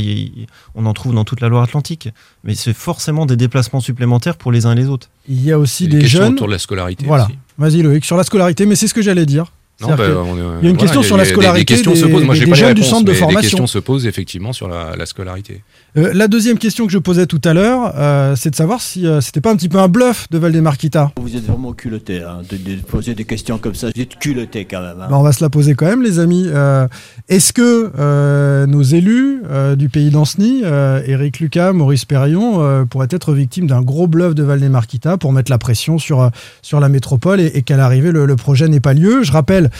on en trouve dans toute la Loire-Atlantique, mais c'est forcément des déplacements supplémentaires pour les uns et les autres. Il y a aussi Des jeunes. autour de la scolarité Voilà. aussi. Vas-y Loïc, sur la scolarité, mais c'est ce que j'allais dire. Non, bah, que on est- il y a une question a- sur la a des- scolarité Des questions des, se posent. Moi, j'ai pas les jeunes du réponses, centre de mais formation. Des questions se posent effectivement sur la, la scolarité. Euh, la deuxième question que je posais tout à l'heure, euh, c'est de savoir si euh, c'était pas un petit peu un bluff de Valdemar Kita. Vous êtes vraiment culotté hein, de, de poser des questions comme ça. Vous êtes culotté quand même. hein. Bah, on va se la poser quand même, les amis. Euh, Est-ce que nos élus du pays d'Anceny, Éric Lucas, Maurice Perrion, pourraient être victimes d'un gros bluff de Valdemar Kita pour mettre la pression sur, sur la métropole et, et qu'à l'arrivée, le, le projet n'ait pas lieu? Je rappelle,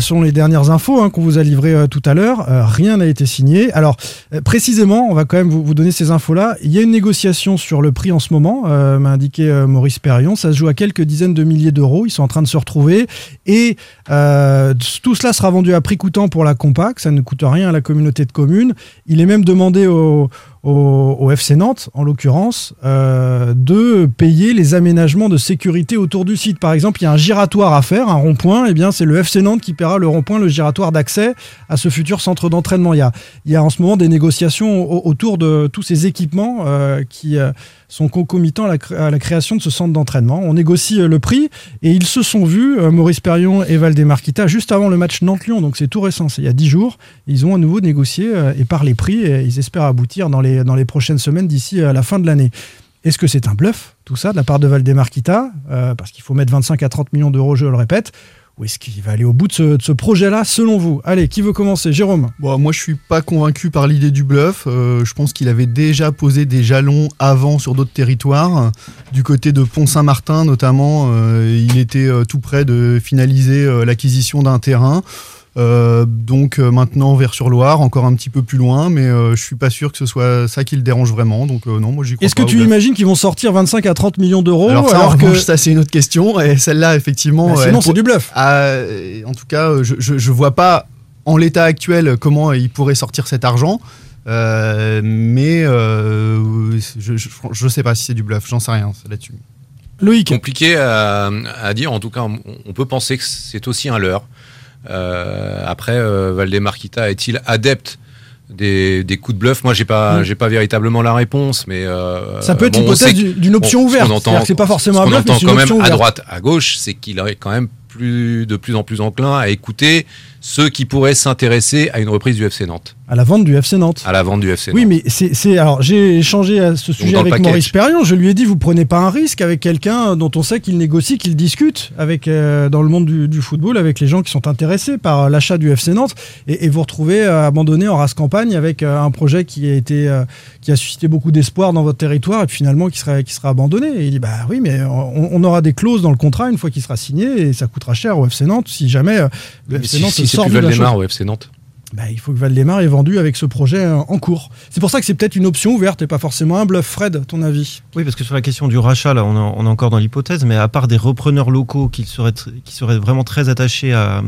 selon les dernières infos hein, qu'on vous a livrées tout à l'heure, rien n'a été signé. Alors, précisément, on va quand même vous, vous donner ces infos-là. Il y a une négociation sur le prix en ce moment, euh, m'a indiqué euh, Maurice Perrion. Ça se joue à quelques dizaines de milliers d'euros. Ils sont en train de se retrouver. Et euh, tout cela sera vendu à prix coûtant pour la Compac. Ça ne coûte rien à la communauté de communes. Il est même demandé au, au, FC Nantes, en l'occurrence, euh, de payer les aménagements de sécurité autour du site. Par exemple, il y a un giratoire à faire, un rond-point. Eh bien, c'est le FC Nantes qui paiera le rond-point, le giratoire d'accès à ce futur centre d'entraînement. Il y a, il y a en ce moment des négociations au- autour de tous ces équipements euh, qui euh, sont concomitants à la, à la création de ce centre d'entraînement. On négocie le prix et ils se sont vus, Maurice Perrion et Valdemar Kita, juste avant le match Nantes-Lyon, donc c'est tout récent, c'est il y a 10 jours. Ils ont à nouveau négocié et parlé prix et ils espèrent aboutir dans les, dans les prochaines semaines d'ici à la fin de l'année. Est-ce que c'est un bluff, tout ça, de la part de Valdemar Kita Euh, Parce qu'il faut mettre 25 à 30 millions d'euros, je le répète. Ou est-ce qu'il va aller au bout de ce, projet-là, selon vous? Allez, qui veut commencer? Jérôme moi, je suis pas convaincu par l'idée du bluff. Euh, je pense qu'il avait déjà posé des jalons avant sur d'autres territoires. Du côté de Pont-Saint-Martin, notamment, euh, il était euh, tout près de finaliser l'acquisition d'un terrain. Euh, donc euh, maintenant Vers-sur-Loire, encore un petit peu plus loin, mais euh, je suis pas sûr que ce soit ça qui le dérange vraiment. Donc euh, non, moi j'y crois Est-ce que tu imagines qu'ils vont sortir 25 à 30 millions d'euros alors, ça, en alors que revanche, ça c'est une autre question et celle-là effectivement. Bah, sinon, elle c'est pour- du bluff. Ah, euh, en tout cas, je, je, je vois pas en l'état actuel comment ils pourraient sortir cet argent. Euh, mais euh, je, je, je sais pas si c'est du bluff, j'en sais rien là-dessus. Loïc Compliqué à, à dire. En tout cas, on, on peut penser que c'est aussi un leurre. Euh, après, euh, Valdemar Kita est-il adepte des, des coups de bluff? Moi, j'ai pas, Mm. j'ai pas véritablement la réponse, mais euh, Ça peut être bon, on l'hypothèse d'une option bon, ouverte. c'est pas forcément ce qu'on mais entend quand même à droite, à gauche, c'est qu'il est quand même plus de plus en plus enclin à écouter ceux qui pourraient s'intéresser à une reprise du FC Nantes, À la vente du FC Nantes. à la vente du FC Oui, Nantes. mais c'est alors j'ai échangé à ce sujet avec. Maurice Perriand. Je lui ai dit vous prenez pas un risque avec quelqu'un dont on sait qu'il négocie, qu'il discute avec euh, dans le monde du, du football avec les gens qui sont intéressés par euh, l'achat du FC Nantes et, et vous retrouvez euh, abandonné en race campagne avec euh, un projet qui a été qui a suscité beaucoup d'espoir dans votre territoire et puis finalement qui sera qui sera abandonné. Et il dit bah oui, mais on, on aura des clauses dans le contrat une fois qu'il sera signé et ça coûtera cher au FC Nantes si jamais le Mais FC si, Nantes si c'est sort plus de la Valdemar chose. au FC Nantes. Bah, il faut que Valdemar est vendu avec ce projet euh, en cours. C'est pour ça que c'est peut-être une option ouverte et pas forcément un bluff. Fred, ton avis? Oui, parce que sur la question du rachat, là, on, est- on est encore dans l'hypothèse, mais à part des repreneurs locaux qui seraient, qui seraient vraiment très attachés à,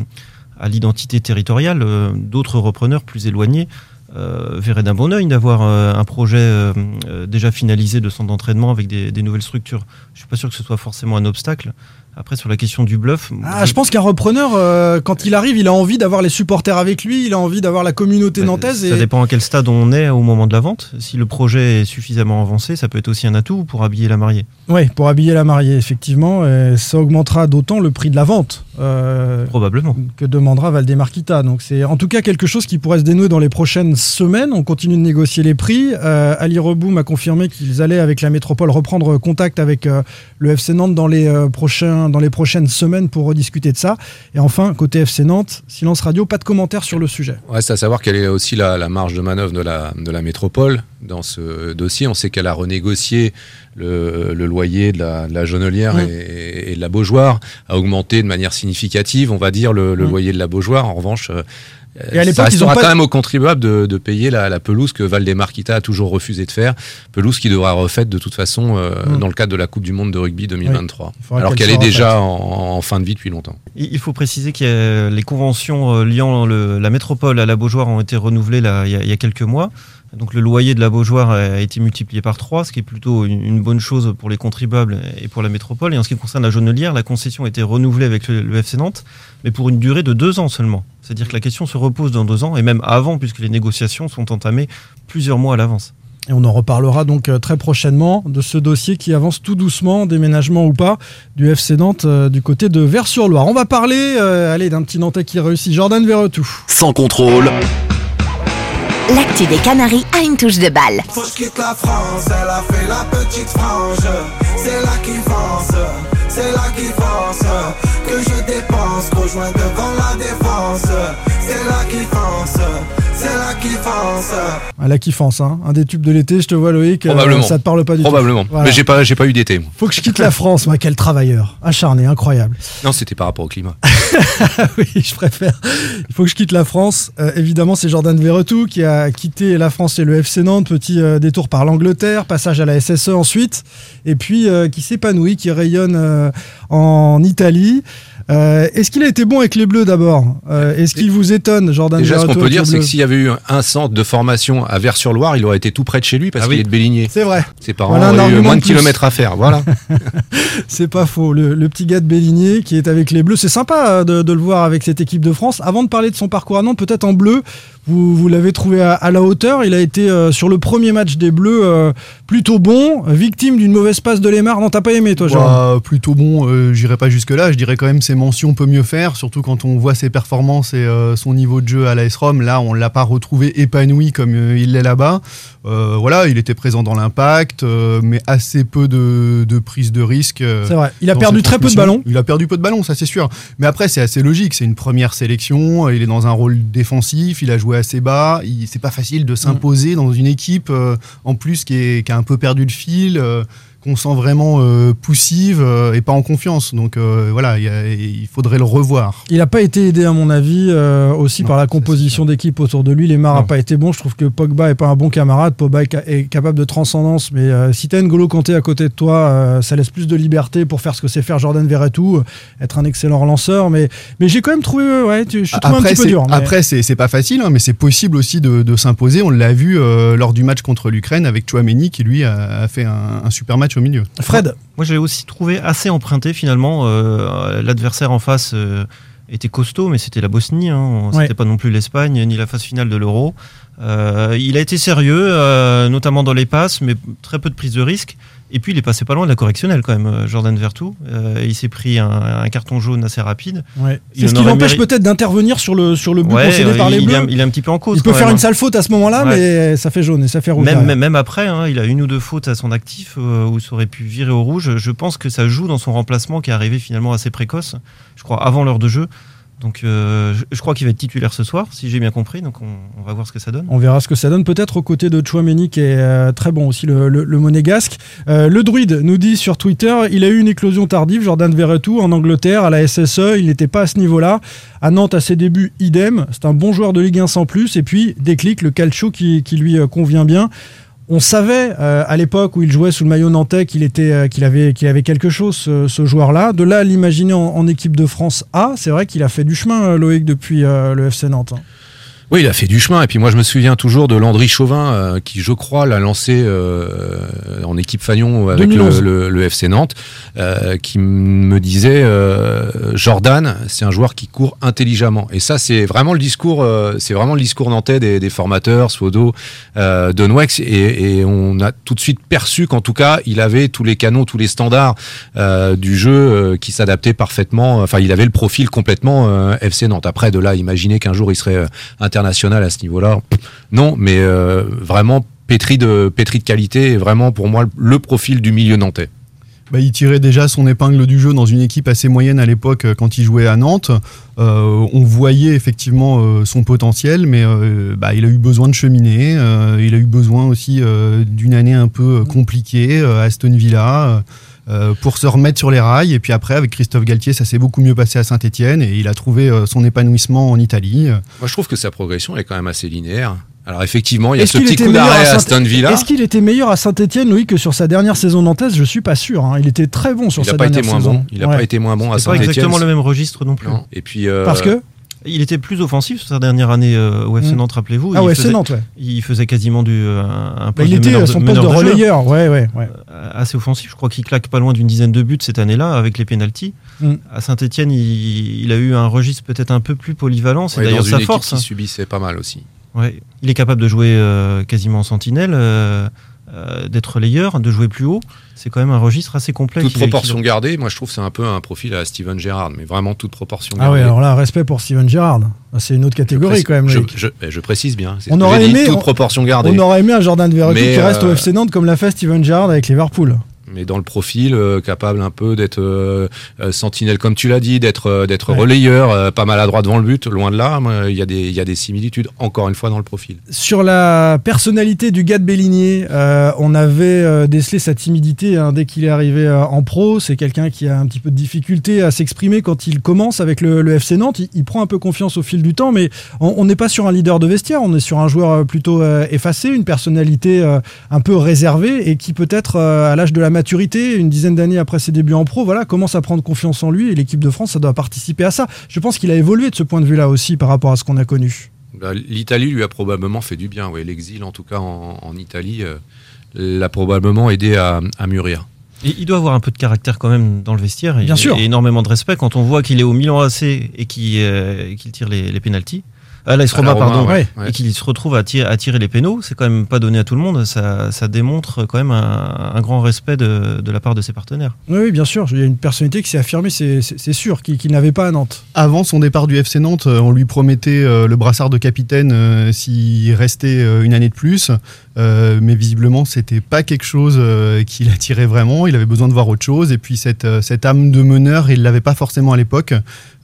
à l'identité territoriale, euh, d'autres repreneurs plus éloignés euh, verraient d'un bon oeil d'avoir euh, un projet euh, euh, déjà finalisé de centre d'entraînement avec des, des nouvelles structures. Je suis pas sûr que ce soit forcément un obstacle. Après, sur la question du bluff, Ah, je pense qu'un repreneur, euh, quand il arrive, il a envie d'avoir les supporters avec lui, il a envie d'avoir la communauté nantaise. Bah, Ça dépend à quel stade on est au moment de la vente. Si le projet est suffisamment avancé, ça peut être aussi un atout pour habiller la mariée. Oui, pour habiller la mariée, effectivement, et ça augmentera d'autant le prix de la vente. euh, Probablement. Que demandera Valdemar Kita. Donc c'est en tout cas quelque chose qui pourrait se dénouer dans les prochaines semaines. On continue de négocier les prix. Euh, Ali Reboum a confirmé qu'ils allaient avec la métropole reprendre contact avec euh, le FC Nantes dans les, euh, prochains, dans les prochaines semaines pour rediscuter de ça. Et enfin, côté FC Nantes, silence radio, pas de commentaires sur le sujet. Reste à savoir quelle est aussi la, la marge de manœuvre de la, de la métropole dans ce dossier. On sait qu'elle a renégocié le, le loyer de la, de la Jonelière et, et de la Beaujoire, a augmenté de manière significative, on va dire, le, le loyer de la Beaujoire. En revanche, euh, Et à ça ils restera pas- quand même aux contribuables de, de payer la, la pelouse que Valdemar Kita a toujours refusé de faire. Pelouse qui devra refaite de toute façon euh, Mm. dans le cadre de la Coupe du Monde de rugby 2023. Il faudra alors qu'elle est déjà en, en fin de vie depuis longtemps. Il faut préciser que les conventions euh, liant le- la métropole à la Beaujoire ont été renouvelées là, il, y a, il y a quelques mois. Donc le loyer de la Beaujoire a été multiplié par 3, ce qui est plutôt une, bonne chose pour les contribuables et pour la métropole. Et en ce qui concerne la Jaunelière, la concession a été renouvelée avec le, le FC Nantes, mais pour une durée de deux ans seulement. C'est-à-dire que la question se repose dans deux ans, et même avant, puisque les négociations sont entamées plusieurs mois à l'avance. Et on en reparlera donc euh, très prochainement de ce dossier qui avance tout doucement, déménagement ou pas, du FC Nantes euh, du côté de Vers-sur-Loire. On va parler euh, allez, d'un petit Nantais qui réussit, Jordan Verretou. Sans contrôle, L'actu des Canaries a une touche de balle. Faut que quitte la France, elle a fait la petite frange. C'est là qui fonce, c'est là qui fonce. Que je dépense, rejoins devant la défense. C'est là qui fonce, c'est fonce. À la kiffance, hein. un des tubes de l'été, je te vois Loïc, euh, Probablement. ça te parle pas du Probablement. tout. Voilà. Mais j'ai pas, j'ai pas eu d'été. Faut que je quitte la France, moi, quel travailleur. Acharné, incroyable. Non, c'était par rapport au climat. oui, je préfère. Il faut que je quitte la France. Euh, évidemment, c'est Jordan Verretou qui a quitté la France et le FC Nantes. Petit euh, détour par l'Angleterre, passage à la SSE ensuite. Et puis, euh, qui s'épanouit, qui rayonne euh, en Italie. Euh, Est-ce qu'il a été bon avec les Bleus d'abord Euh, Est-ce qu'il vous étonne, Jordan Déjà, ce qu'on peut dire, c'est que s'il y avait eu un centre de formation à Vers-sur-Loire, il aurait été tout près de chez lui parce Ah qu'il est de Béligné. C'est vrai. Ses parents Voilà auraient eu moins de plus. kilomètres à faire. Voilà. C'est pas faux. Le, le petit gars de Béligné qui est avec les Bleus. C'est sympa euh, de, de le voir avec cette équipe de France. Avant de parler de son parcours à Nantes, peut-être en bleu, vous, vous l'avez trouvé à, à la hauteur. Il a été euh, sur le premier match des Bleus euh, plutôt bon, victime d'une mauvaise passe de Lemar. Non, t'as pas aimé toi, Jean Bah, plutôt bon, euh, j'irai pas jusque-là. Je dirais quand même ses mentions peut mieux faire, surtout quand on voit ses performances et euh, son niveau de jeu à l'AS Rome. Là, on l'a pas retrouvé épanoui comme il l'est là-bas. Voilà, il était présent dans l'impact, mais assez peu de, de prise de risque. C'est vrai. Il a perdu très peu de ballons. Il a perdu peu de ballons, ça c'est sûr. Mais après, c'est assez logique. C'est une première sélection. Il est dans un rôle défensif. Il a joué assez bas. Il- C'est pas facile de s'imposer dans une équipe euh, en plus qui, est- qui a un peu perdu le fil. Qu'on sent vraiment euh, poussive euh, et pas en confiance. Donc euh, voilà, il faudrait le revoir. Il n'a pas été aidé, à mon avis, aussi par la composition d'équipe autour de lui. Lemar n'a pas été bon. Je trouve que Pogba est pas un bon camarade. Pogba est, ca- est capable de transcendance. Mais si tu as N'Golo Kanté à côté de toi, ça laisse plus de liberté pour faire ce que c'est faire Jordan Verretou, être un excellent relanceur. Mais, mais j'ai quand même trouvé, ouais, tu- je suis trouvé un Après, petit peu dur. mais- après, c'est c'est pas facile, hein, mais c'est possible aussi de, de s'imposer. On l'a vu lors du match contre l'Ukraine avec Chouameni qui lui a, a fait un, un super match au milieu. Fred Moi, je l'ai aussi trouvé assez emprunté finalement. Euh, L'adversaire en face euh, était costaud, mais c'était la Bosnie. Hein. C'était Ouais. pas non plus l'Espagne ni la phase finale de l'Euro. Euh, il a été sérieux, euh, notamment dans les passes, mais très peu de prise de risque. Et puis il est passé pas loin de la correctionnelle quand même, euh, Jordan Vertou. Euh, il s'est pris un, un carton jaune assez rapide. Ouais. C'est ce qui l'empêche méri- peut-être d'intervenir sur le, sur le but Ouais, concédé euh, par les il, Bleus. est un, il est un petit peu en cause. Il peut faire même, une hein. sale faute à ce moment-là, Ouais. mais ça fait jaune et ça fait rouge. Même, derrière. même, même après, hein, il a une ou deux fautes à son actif euh, où ça aurait pu virer au rouge. Je pense que ça joue dans son remplacement qui est arrivé finalement assez précoce, je crois avant l'heure de jeu. Donc euh, je, crois qu'il va être titulaire ce soir, si j'ai bien compris. Donc on, va voir ce que ça donne. On verra ce que ça donne. Peut-être aux côtés de Chouameni qui est euh, très bon aussi, le, le, monégasque. Euh, le druide nous dit sur Twitter il a eu une éclosion tardive, Jordan Verretou, en Angleterre, à la SSE. Il n'était pas à ce niveau-là. À Nantes, à ses débuts, idem. C'est un bon joueur de Ligue 1 sans plus. Et puis, déclic, le calcio qui, lui convient bien. On savait euh, à l'époque où il jouait sous le maillot nantais qu'il était, euh, qu'il avait, qu'il avait quelque chose, ce, ce joueur-là. De là l'imaginer en, équipe de France A, c'est vrai qu'il a fait du chemin, euh, Loïc, depuis le FC Nantes. hein. Oui, il a fait du chemin. Et puis moi, je me souviens toujours de Landry Chauvin, euh, qui, je crois, l'a lancé euh, en équipe Fagnon avec le, 2011. le- le FC Nantes, euh, qui me disait Jordan, c'est un joueur qui court intelligemment. Et ça, c'est vraiment le discours, c'est vraiment le discours nantais des, des formateurs, Swodo, euh, Donwex, et, et on a tout de suite perçu qu'en tout cas, il avait tous les canons, tous les standards du jeu qui s'adaptaient parfaitement. Enfin, il avait le profil complètement FC Nantes. Après, de là, imaginer qu'un jour il serait international à ce niveau-là, non, mais euh, vraiment pétri de pétri qualité, et vraiment pour moi le profil du milieu nantais. Bah, il tirait déjà son épingle du jeu dans une équipe assez moyenne à l'époque euh, quand il jouait à Nantes. Euh, on voyait effectivement son potentiel, mais bah, il a eu besoin de cheminer. il a eu besoin aussi d'une année un peu compliquée à Aston Villa. Euh, pour se remettre sur les rails et puis après avec Christophe Galtier ça s'est beaucoup mieux passé à Saint-Etienne et il a trouvé euh, son épanouissement en Italie Moi, je trouve que sa progression est quand même assez linéaire. Alors effectivement, il y a ce petit coup meilleur d'arrêt à Saint- Aston Villa. Est-ce qu'il était meilleur à Saint-Etienne, Loïc, que sur sa dernière saison nantaise Je suis pas sûr. hein. Il était très bon sur Il sa n'a pas été dernière moins saison. bon. Il n'a Ouais. pas été moins bon à C'est pas Saint-Etienne. exactement le même registre non plus. Non. Et puis euh, Parce que Il était plus offensif sur sa dernière année euh, au FC Mm. Nantes, rappelez-vous. Ah il ouais, faisait, Nantes, ouais. Il faisait quasiment du, euh, un, un Bah, il de était de- son poste de jeu. relayeur. Ouais, ouais, ouais. Euh, assez offensif. Je crois qu'il claque pas loin d'une dizaine de buts cette année-là avec les pénalties. Mm. À Saint-Etienne, il, il a eu un registre peut-être un peu plus polyvalent. C'est ouais, d'ailleurs sa force. qui subissait pas mal aussi. Ouais. Il est capable de jouer euh, quasiment en sentinelle, euh, d'être relayeur, de jouer plus haut. C'est quand même un registre assez complet. Toute proportion gardée, moi je trouve que c'est un peu un profil à Steven Gerrard, mais vraiment toute proportion Ah ouais, gardée. alors là, respect pour Steven Gerrard. Ah, C'est une autre catégorie quand même. je, eh, je précise bien. c'est On aurait aimé- toute on- proportion gardée. On aurait aimé un Jordan Verretou qui reste au euh, FC Nantes comme l'a fait Steven Gerrard avec Liverpool. Mais dans le profil, euh, capable un peu d'être euh, euh, sentinelle, comme tu l'as dit, d'être d'être Ouais. relayeur, pas maladroit devant le but, loin de là. Il y, a des- il y a des similitudes, encore une fois, dans le profil. Sur la personnalité du gars de Bélinier, on avait décelé sa timidité hein, dès qu'il est arrivé en pro. C'est quelqu'un qui a un petit peu de difficulté à s'exprimer quand il commence avec le, le FC Nantes. Il, il prend un peu confiance au fil du temps, mais on n'est pas sur un leader de vestiaire. On est sur un joueur plutôt effacé, une personnalité un peu réservée et qui peut-être à l'âge de la maturité, une dizaine d'années après ses débuts en pro, voilà, commence à prendre confiance en lui. Et l'équipe de France, ça doit participer à ça. Je pense qu'il a évolué de ce point de vue-là aussi par rapport à ce qu'on a connu. Bah, L'Italie lui a probablement fait du bien. Ouais. L'exil, en tout cas en, en Italie, euh, l'a probablement aidé à, à mûrir. Et il doit avoir un peu de caractère quand même dans le vestiaire. Et, Bien sûr. Et énormément de respect quand on voit qu'il est au Milan AC et qu'il euh, qu'il tire les, les pénalties. Ah, l'AS À la Roma, Roma, pardon. ouais, ouais. Et qu'il se retrouve à tirer, à tirer les pénaux. C'est quand même pas donné à tout le monde. Ça, ça démontre quand même un, un grand respect de, de la part de ses partenaires. Oui, oui, bien sûr. Il y a une personnalité qui s'est affirmée, c'est c'est- c'est sûr, qu'il qu'il n'avait pas à Nantes. Avant son départ du FC Nantes, euh, on lui promettait euh, le brassard de capitaine euh, s'il restait une année de plus. Euh, mais visiblement, c'était pas quelque chose euh, qui l'attirait vraiment. Il avait besoin de voir autre chose. Et puis, cette, euh, cette âme de meneur, il l'avait pas forcément à l'époque.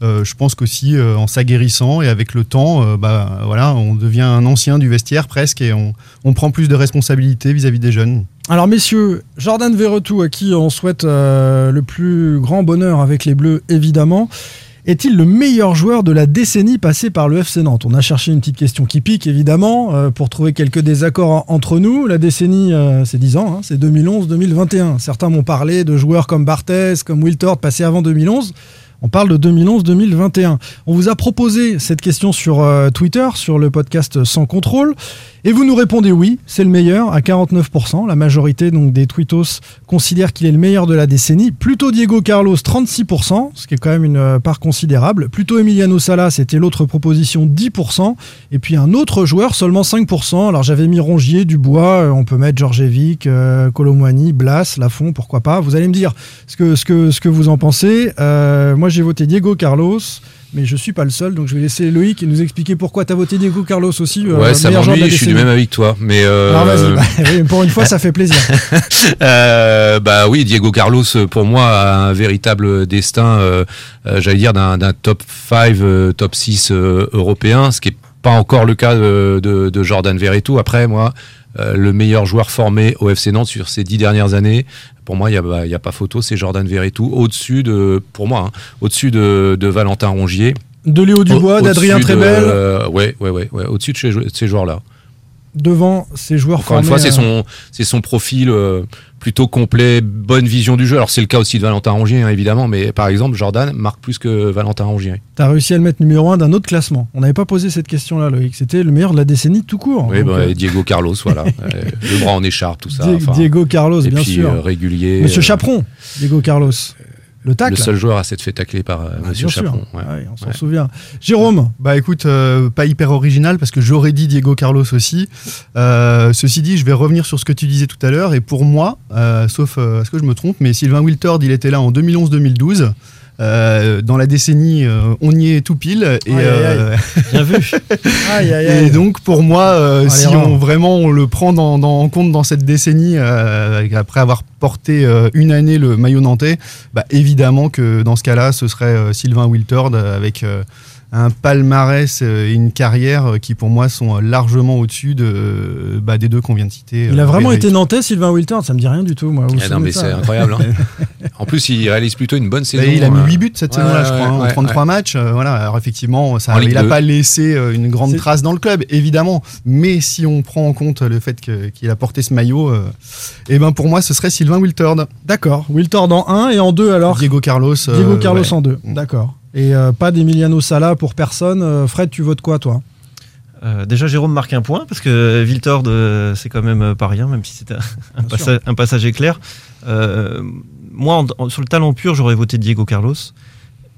Je pense qu'aussi, en s'aguerrissant et avec le temps, bah, voilà, on devient un ancien du vestiaire presque et on, on prend plus de responsabilités vis-à-vis des jeunes. Alors messieurs, Jordan Verretou, à qui on souhaite le plus grand bonheur avec les Bleus, évidemment, est-il le meilleur joueur de la décennie passée par le FC Nantes? On a cherché une petite question qui pique, évidemment, euh, pour trouver quelques désaccords en- entre nous. La décennie, euh, c'est 10 ans, hein, c'est 2011-2021. Certains m'ont parlé de joueurs comme Barthez, comme Wiltord, passés avant 2011. On parle de 2011-2021. On vous a proposé cette question sur euh, Twitter, sur le podcast Sans Contrôle. Et vous nous répondez oui, c'est le meilleur à 49%. La majorité donc des tweetos considère qu'il est le meilleur de la décennie. Plutôt Diego Carlos 36%, ce qui est quand même une euh, part considérable. Plutôt Emiliano Sala, c'était l'autre proposition 10%. Et puis un autre joueur seulement 5%. Alors j'avais mis Rongier, Dubois, euh, on peut mettre Georgievic, euh, Colomwani, Blas, Lafont, pourquoi pas. Vous allez me dire ce que, vous en pensez. Moi j'ai voté Diego Carlos mais je suis pas le seul, donc je vais laisser Loïc nous expliquer pourquoi tu as voté Diego Carlos aussi. euh, Ouais, ça m'ennuie, je suis du même avec toi. Mais euh, vas-y, bah, oui, pour une fois ça fait plaisir. Euh, bah oui, Diego Carlos, euh, pour moi, a un véritable destin, euh, j'allais dire, d'un d'un top 5, euh, top 6 euh, européen, ce qui est pas encore le cas de, de, de Jordan Verretou. Après, moi, euh, le meilleur joueur formé au FC Nantes sur ces dix dernières années, pour moi, il n'y a, bah, a pas photo, c'est Jordan Verretou, au-dessus de, pour moi, hein, au-dessus de, de Valentin Rongier. De Léo Dubois, d'Adrien Trébel. euh, ouais, ouais, ouais, ouais, au-dessus de ces joueurs-là. Devant ces joueurs Encore une fois, c'est euh, son, c'est son profil euh, plutôt complet, bonne vision du jeu. Alors c'est le cas aussi de Valentin Rongier, hein, évidemment, mais par exemple, Jordan marque plus que Valentin Rongier. T'as réussi à le mettre numéro un d'un autre classement. On n'avait pas posé cette question-là, Loïc. C'était le meilleur de la décennie tout court. Oui, bah, euh, Diego Carlos, voilà, le bras en écharpe, tout ça. Enfin, Diego Carlos, et bien puis, sûr. euh, régulier. Monsieur euh, Chaperon, Diego Carlos. Le tacle. Le seul joueur à s'être fait tacler par euh, Monsieur sûr. Chaperon. ouais. Ouais, on s'en Ouais. souvient. Jérôme Bah écoute, euh, pas hyper original parce que j'aurais dit Diego Carlos aussi. Euh, ceci dit, je vais revenir sur ce que tu disais tout à l'heure. Et pour moi, euh, sauf euh, est-ce que je me trompe, mais Sylvain Wiltord, il était là en 2011-2012. Euh, dans la décennie, euh, on y est tout pile. Et, Aïe, aïe, aïe. euh, Bien vu. Aïe, et donc pour moi, euh, Allez, si on vraiment on le prend dans, dans- en compte dans cette décennie, euh, après avoir porté euh, une année le maillot nantais, bah, évidemment que dans ce cas-là, ce serait euh, Sylvain Wiltord avec euh, un palmarès euh, et une carrière euh, qui pour moi sont euh, largement au-dessus de, bah, des deux qu'on vient de citer. Il a vraiment été nantais, Sylvain Wiltord. Ça me dit rien du tout, moi. Ah non, mais c'est incroyable. hein. en plus, il réalise plutôt une bonne saison. Bah, il a mis hein. 8 buts cette Ouais, saison-là, je ouais, crois, hein, en ouais, 33 ouais. matchs. euh, voilà, alors effectivement, ça, il n'a 2. pas laissé une grande trace dans le club, évidemment. Mais si on prend en compte le fait qu'il a porté ce maillot, euh, eh ben pour moi, ce serait Sylvain Wiltord. D'accord. Wiltord en 1 et en 2 alors Diego Carlos. Diego Carlos ouais. en 2. D'accord. Et euh, pas d'Emiliano Sala pour personne. Euh, Fred, tu votes quoi, toi? Euh, déjà, Jérôme marque un point parce que Viltord, euh, c'est quand même pas rien, même si c'était un, passa- un passage éclair. Moi, en- en- sur le talent pur, j'aurais voté Diego Carlos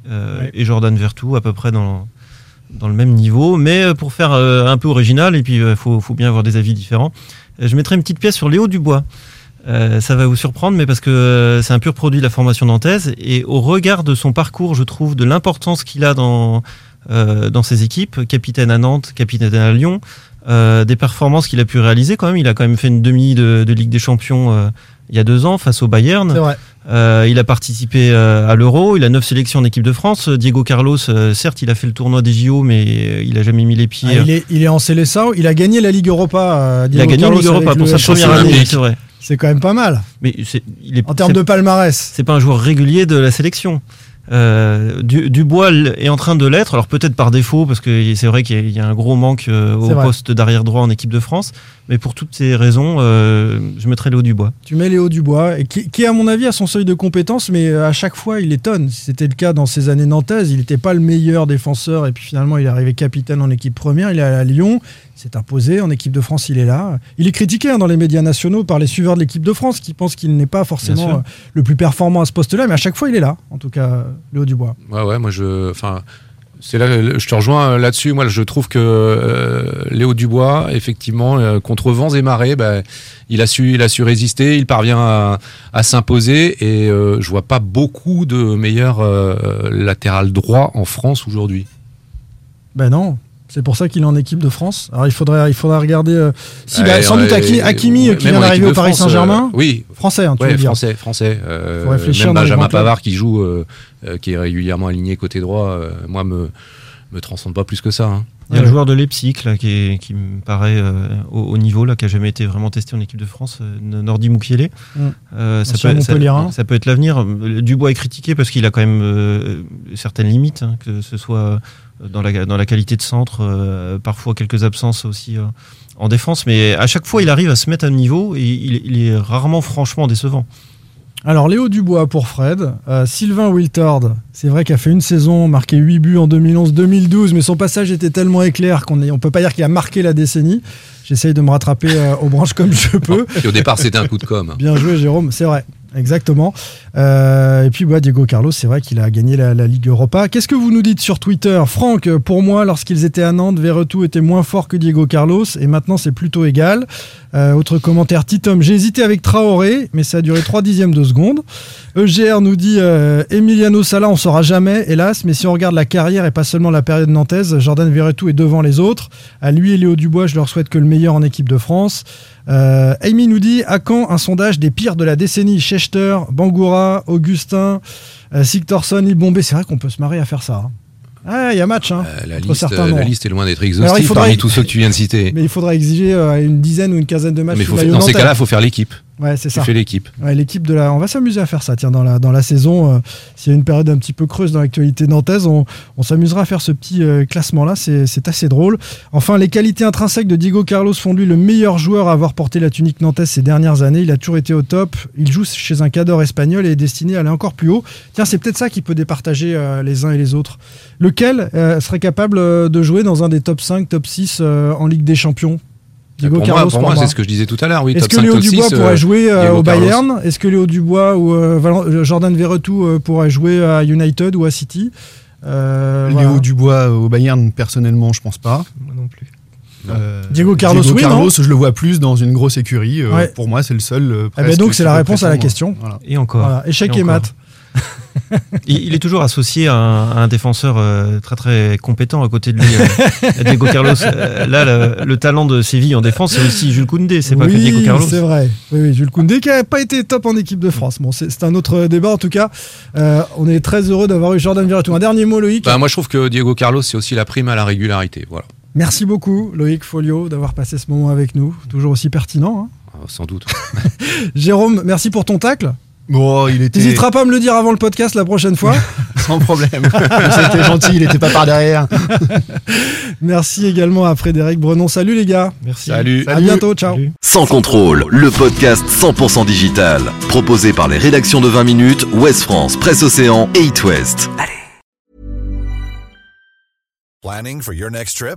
Ouais. et Jordan Vertu à peu près dans, dans le même niveau. Mais pour faire un peu original, et puis il faut, faut bien avoir des avis différents, je mettrais une petite pièce sur Léo Dubois. Euh, ça va vous surprendre, mais parce que euh, c'est un pur produit de la formation nantaise. Et au regard de son parcours, je trouve, de l'importance qu'il a dans, euh, dans ses équipes, capitaine à Nantes, capitaine à Lyon, euh, des performances qu'il a pu réaliser quand même. Il a quand même fait une demi de, de Ligue des Champions euh, il y a deux ans face au Bayern. Euh, il a participé euh, à l'Euro, il a neuf sélections en équipe de France. Diego Carlos, euh, certes, il a fait le tournoi des JO, mais euh, il a jamais mis les pieds. Ah, il, est, il est en Célessao. Il a gagné la Ligue Europa. euh, Il a gagné la Ligue Europa pour sa première année, c'est vrai. C'est quand même pas mal. Mais il est En termes de palmarès. c'est pas un joueur régulier de la sélection. Euh, du, Dubois est en train de l'être, alors peut-être par défaut, parce que c'est vrai qu'il y a- il y, a un gros manque euh, au poste d'arrière droit en équipe de France, mais pour toutes ces raisons, euh, je mettrais Léo Dubois. Tu mets Léo Dubois, et qui, qui, à mon avis, a son seuil de compétence, mais euh, à chaque fois, il étonne. C'était le cas dans ses années nantaises. Il n'était pas le meilleur défenseur, et puis finalement, il est arrivé capitaine en équipe première. Il est allé à Lyon, il s'est imposé. En équipe de France, il est là. Il est critiqué hein, dans les médias nationaux par les suiveurs de l'équipe de France, qui pensent qu'il n'est pas forcément euh, le plus performant à ce poste-là, mais à chaque fois, il est là. En tout cas, Léo Dubois. Ouais, ouais, moi je. Enfin. C'est là, je te rejoins euh, là-dessus. Moi, je trouve que euh, Léo Dubois, effectivement, euh, contre vents et marées, bah, il a su, il a su résister. Il parvient à, s'imposer et euh, je vois pas beaucoup de meilleurs euh, latéral droit en France aujourd'hui. Ben non. C'est pour ça qu'il est en équipe de France. Alors il faudrait, il faudrait regarder. euh, si, bah, sans doute Hakimi, ouais, qui vient en d'arriver au Paris France, Saint-Germain. euh, oui, Français, hein, tu Ouais, veux dire. français, français. Euh, Faut réfléchir même Benjamin. Pavard qui joue, euh, euh, qui est régulièrement aligné côté droit, euh, moi me me transcende pas plus que ça. hein. Il y a le joueur de Leipzig là, qui, est- qui me paraît euh, au, au niveau, là, qui a jamais été vraiment testé en équipe de France, euh, Nordi Mukiele. Mm. Euh, ça, peut, ça, Montpellierin. ça peut être l'avenir. Dubois est critiqué parce qu'il a quand même euh, certaines limites, hein, que ce soit dans la, dans la qualité de centre, euh, parfois quelques absences aussi euh, en défense, mais à chaque fois il arrive à se mettre à niveau et il, il est rarement franchement décevant. Alors Léo Dubois pour Fred, euh, Sylvain Wiltord, c'est vrai qu'il a fait une saison, marqué 8 buts en 2011-2012, mais son passage était tellement éclair qu'on ne peut pas dire qu'il a marqué la décennie. J'essaye de me rattraper euh, aux branches comme je peux. Et au départ, c'était un coup de com. Bien joué Jérôme, c'est vrai. Exactement. Euh, et puis bah, Diego Carlos, c'est vrai qu'il a gagné la, Ligue Europa. Qu'est-ce que vous nous dites sur Twitter? Franck, pour moi, lorsqu'ils étaient à Nantes, Verretou était moins fort que Diego Carlos et maintenant c'est plutôt égal. Euh, autre commentaire, Titom, j'ai hésité avec Traoré, mais ça a duré 3 dixièmes de seconde. EGR nous dit euh, Emiliano Sala, on saura jamais, hélas, mais si on regarde la carrière et pas seulement la période nantaise, Jordan Verretou est devant les autres. À lui et Léo Dubois, je leur souhaite que le meilleur en équipe de France. Euh, Amy nous dit à quand un sondage des pires de la décennie? Schechter, Bangoura, Augustin, euh, Sigtorsson, Ibombé. C'est vrai qu'on peut se marrer à faire ça. hein. Ah, il y a match. Hein, Euh, la, entre liste, la est loin d'être exhaustive parmi tous ceux que tu viens de citer. Mais il faudra exiger euh, une dizaine ou une quinzaine de matchs. Mais faut dans ces cas-là, il faut faire l'équipe. Ouais, c'est Tu ça. fais l'équipe. Ouais, l'équipe de la. On va s'amuser à faire ça. Tiens, dans la dans la saison, euh, s'il y a une période un petit peu creuse dans l'actualité nantaise, on, on s'amusera à faire ce petit euh, classement là. C'est c'est assez drôle. Enfin, les qualités intrinsèques de Diego Carlos font de lui le meilleur joueur à avoir porté la tunique nantaise ces dernières années. Il a toujours été au top. Il joue chez un cadre espagnol et est destiné à aller encore plus haut. Tiens, c'est peut-être ça qui peut départager euh, les uns et les autres. Lequel serait capable de jouer dans un des top 5, top 6 euh, en Ligue des Champions? Diego pour Carlos moi, pour moi, c'est ce que je disais tout à l'heure. Oui, est-ce que 5, Léo Dubois 6, pourrait euh, jouer euh, au. Bayern Est-ce que Léo Dubois ou euh, Jordan Verretou euh, pourrait jouer à United ou à City? Euh, Léo voilà. Dubois au Bayern, personnellement, je pense pas. Moi non plus. Euh, Diego Carlos, Diego oui, Carlos, je le vois plus dans une grosse écurie. Euh, Ouais. Pour moi, c'est le seul. euh, Eh ben donc c'est la réponse à la question. Voilà. Et encore. Voilà, échec et, encore. mat. Il, il est toujours associé à un, à un défenseur euh, très très compétent à côté de lui, euh, Diego Carlos. Euh, là, le, le talent de Séville en défense, c'est aussi Jules Koundé, c'est pas que Diego Carlos. c'est vrai. Oui, oui, Jules Koundé qui n'a pas été top en équipe de France. Bon, c'est un autre débat en tout cas. Euh, on est très heureux d'avoir eu Jordan Verretou. Un dernier mot, Loïc. Bah, moi, je trouve que Diego Carlos, c'est aussi la prime à la régularité. Voilà. Merci beaucoup, Loïc Folio, d'avoir passé ce moment avec nous. Toujours aussi pertinent. hein. Euh, Sans doute. Jérôme, merci pour ton tacle. Bon, il était T'hésiteras pas à me le dire avant le podcast la prochaine fois. sans problème. C'était gentil, il était pas par derrière. Merci également à Frédéric Brenon. Salut les gars. Merci. Salut. À bientôt. Ciao. Sans contrôle, le podcast 100% digital. Proposé par les rédactions de 20 minutes, Ouest France, Presse Océan et It West. Planning for your next trip?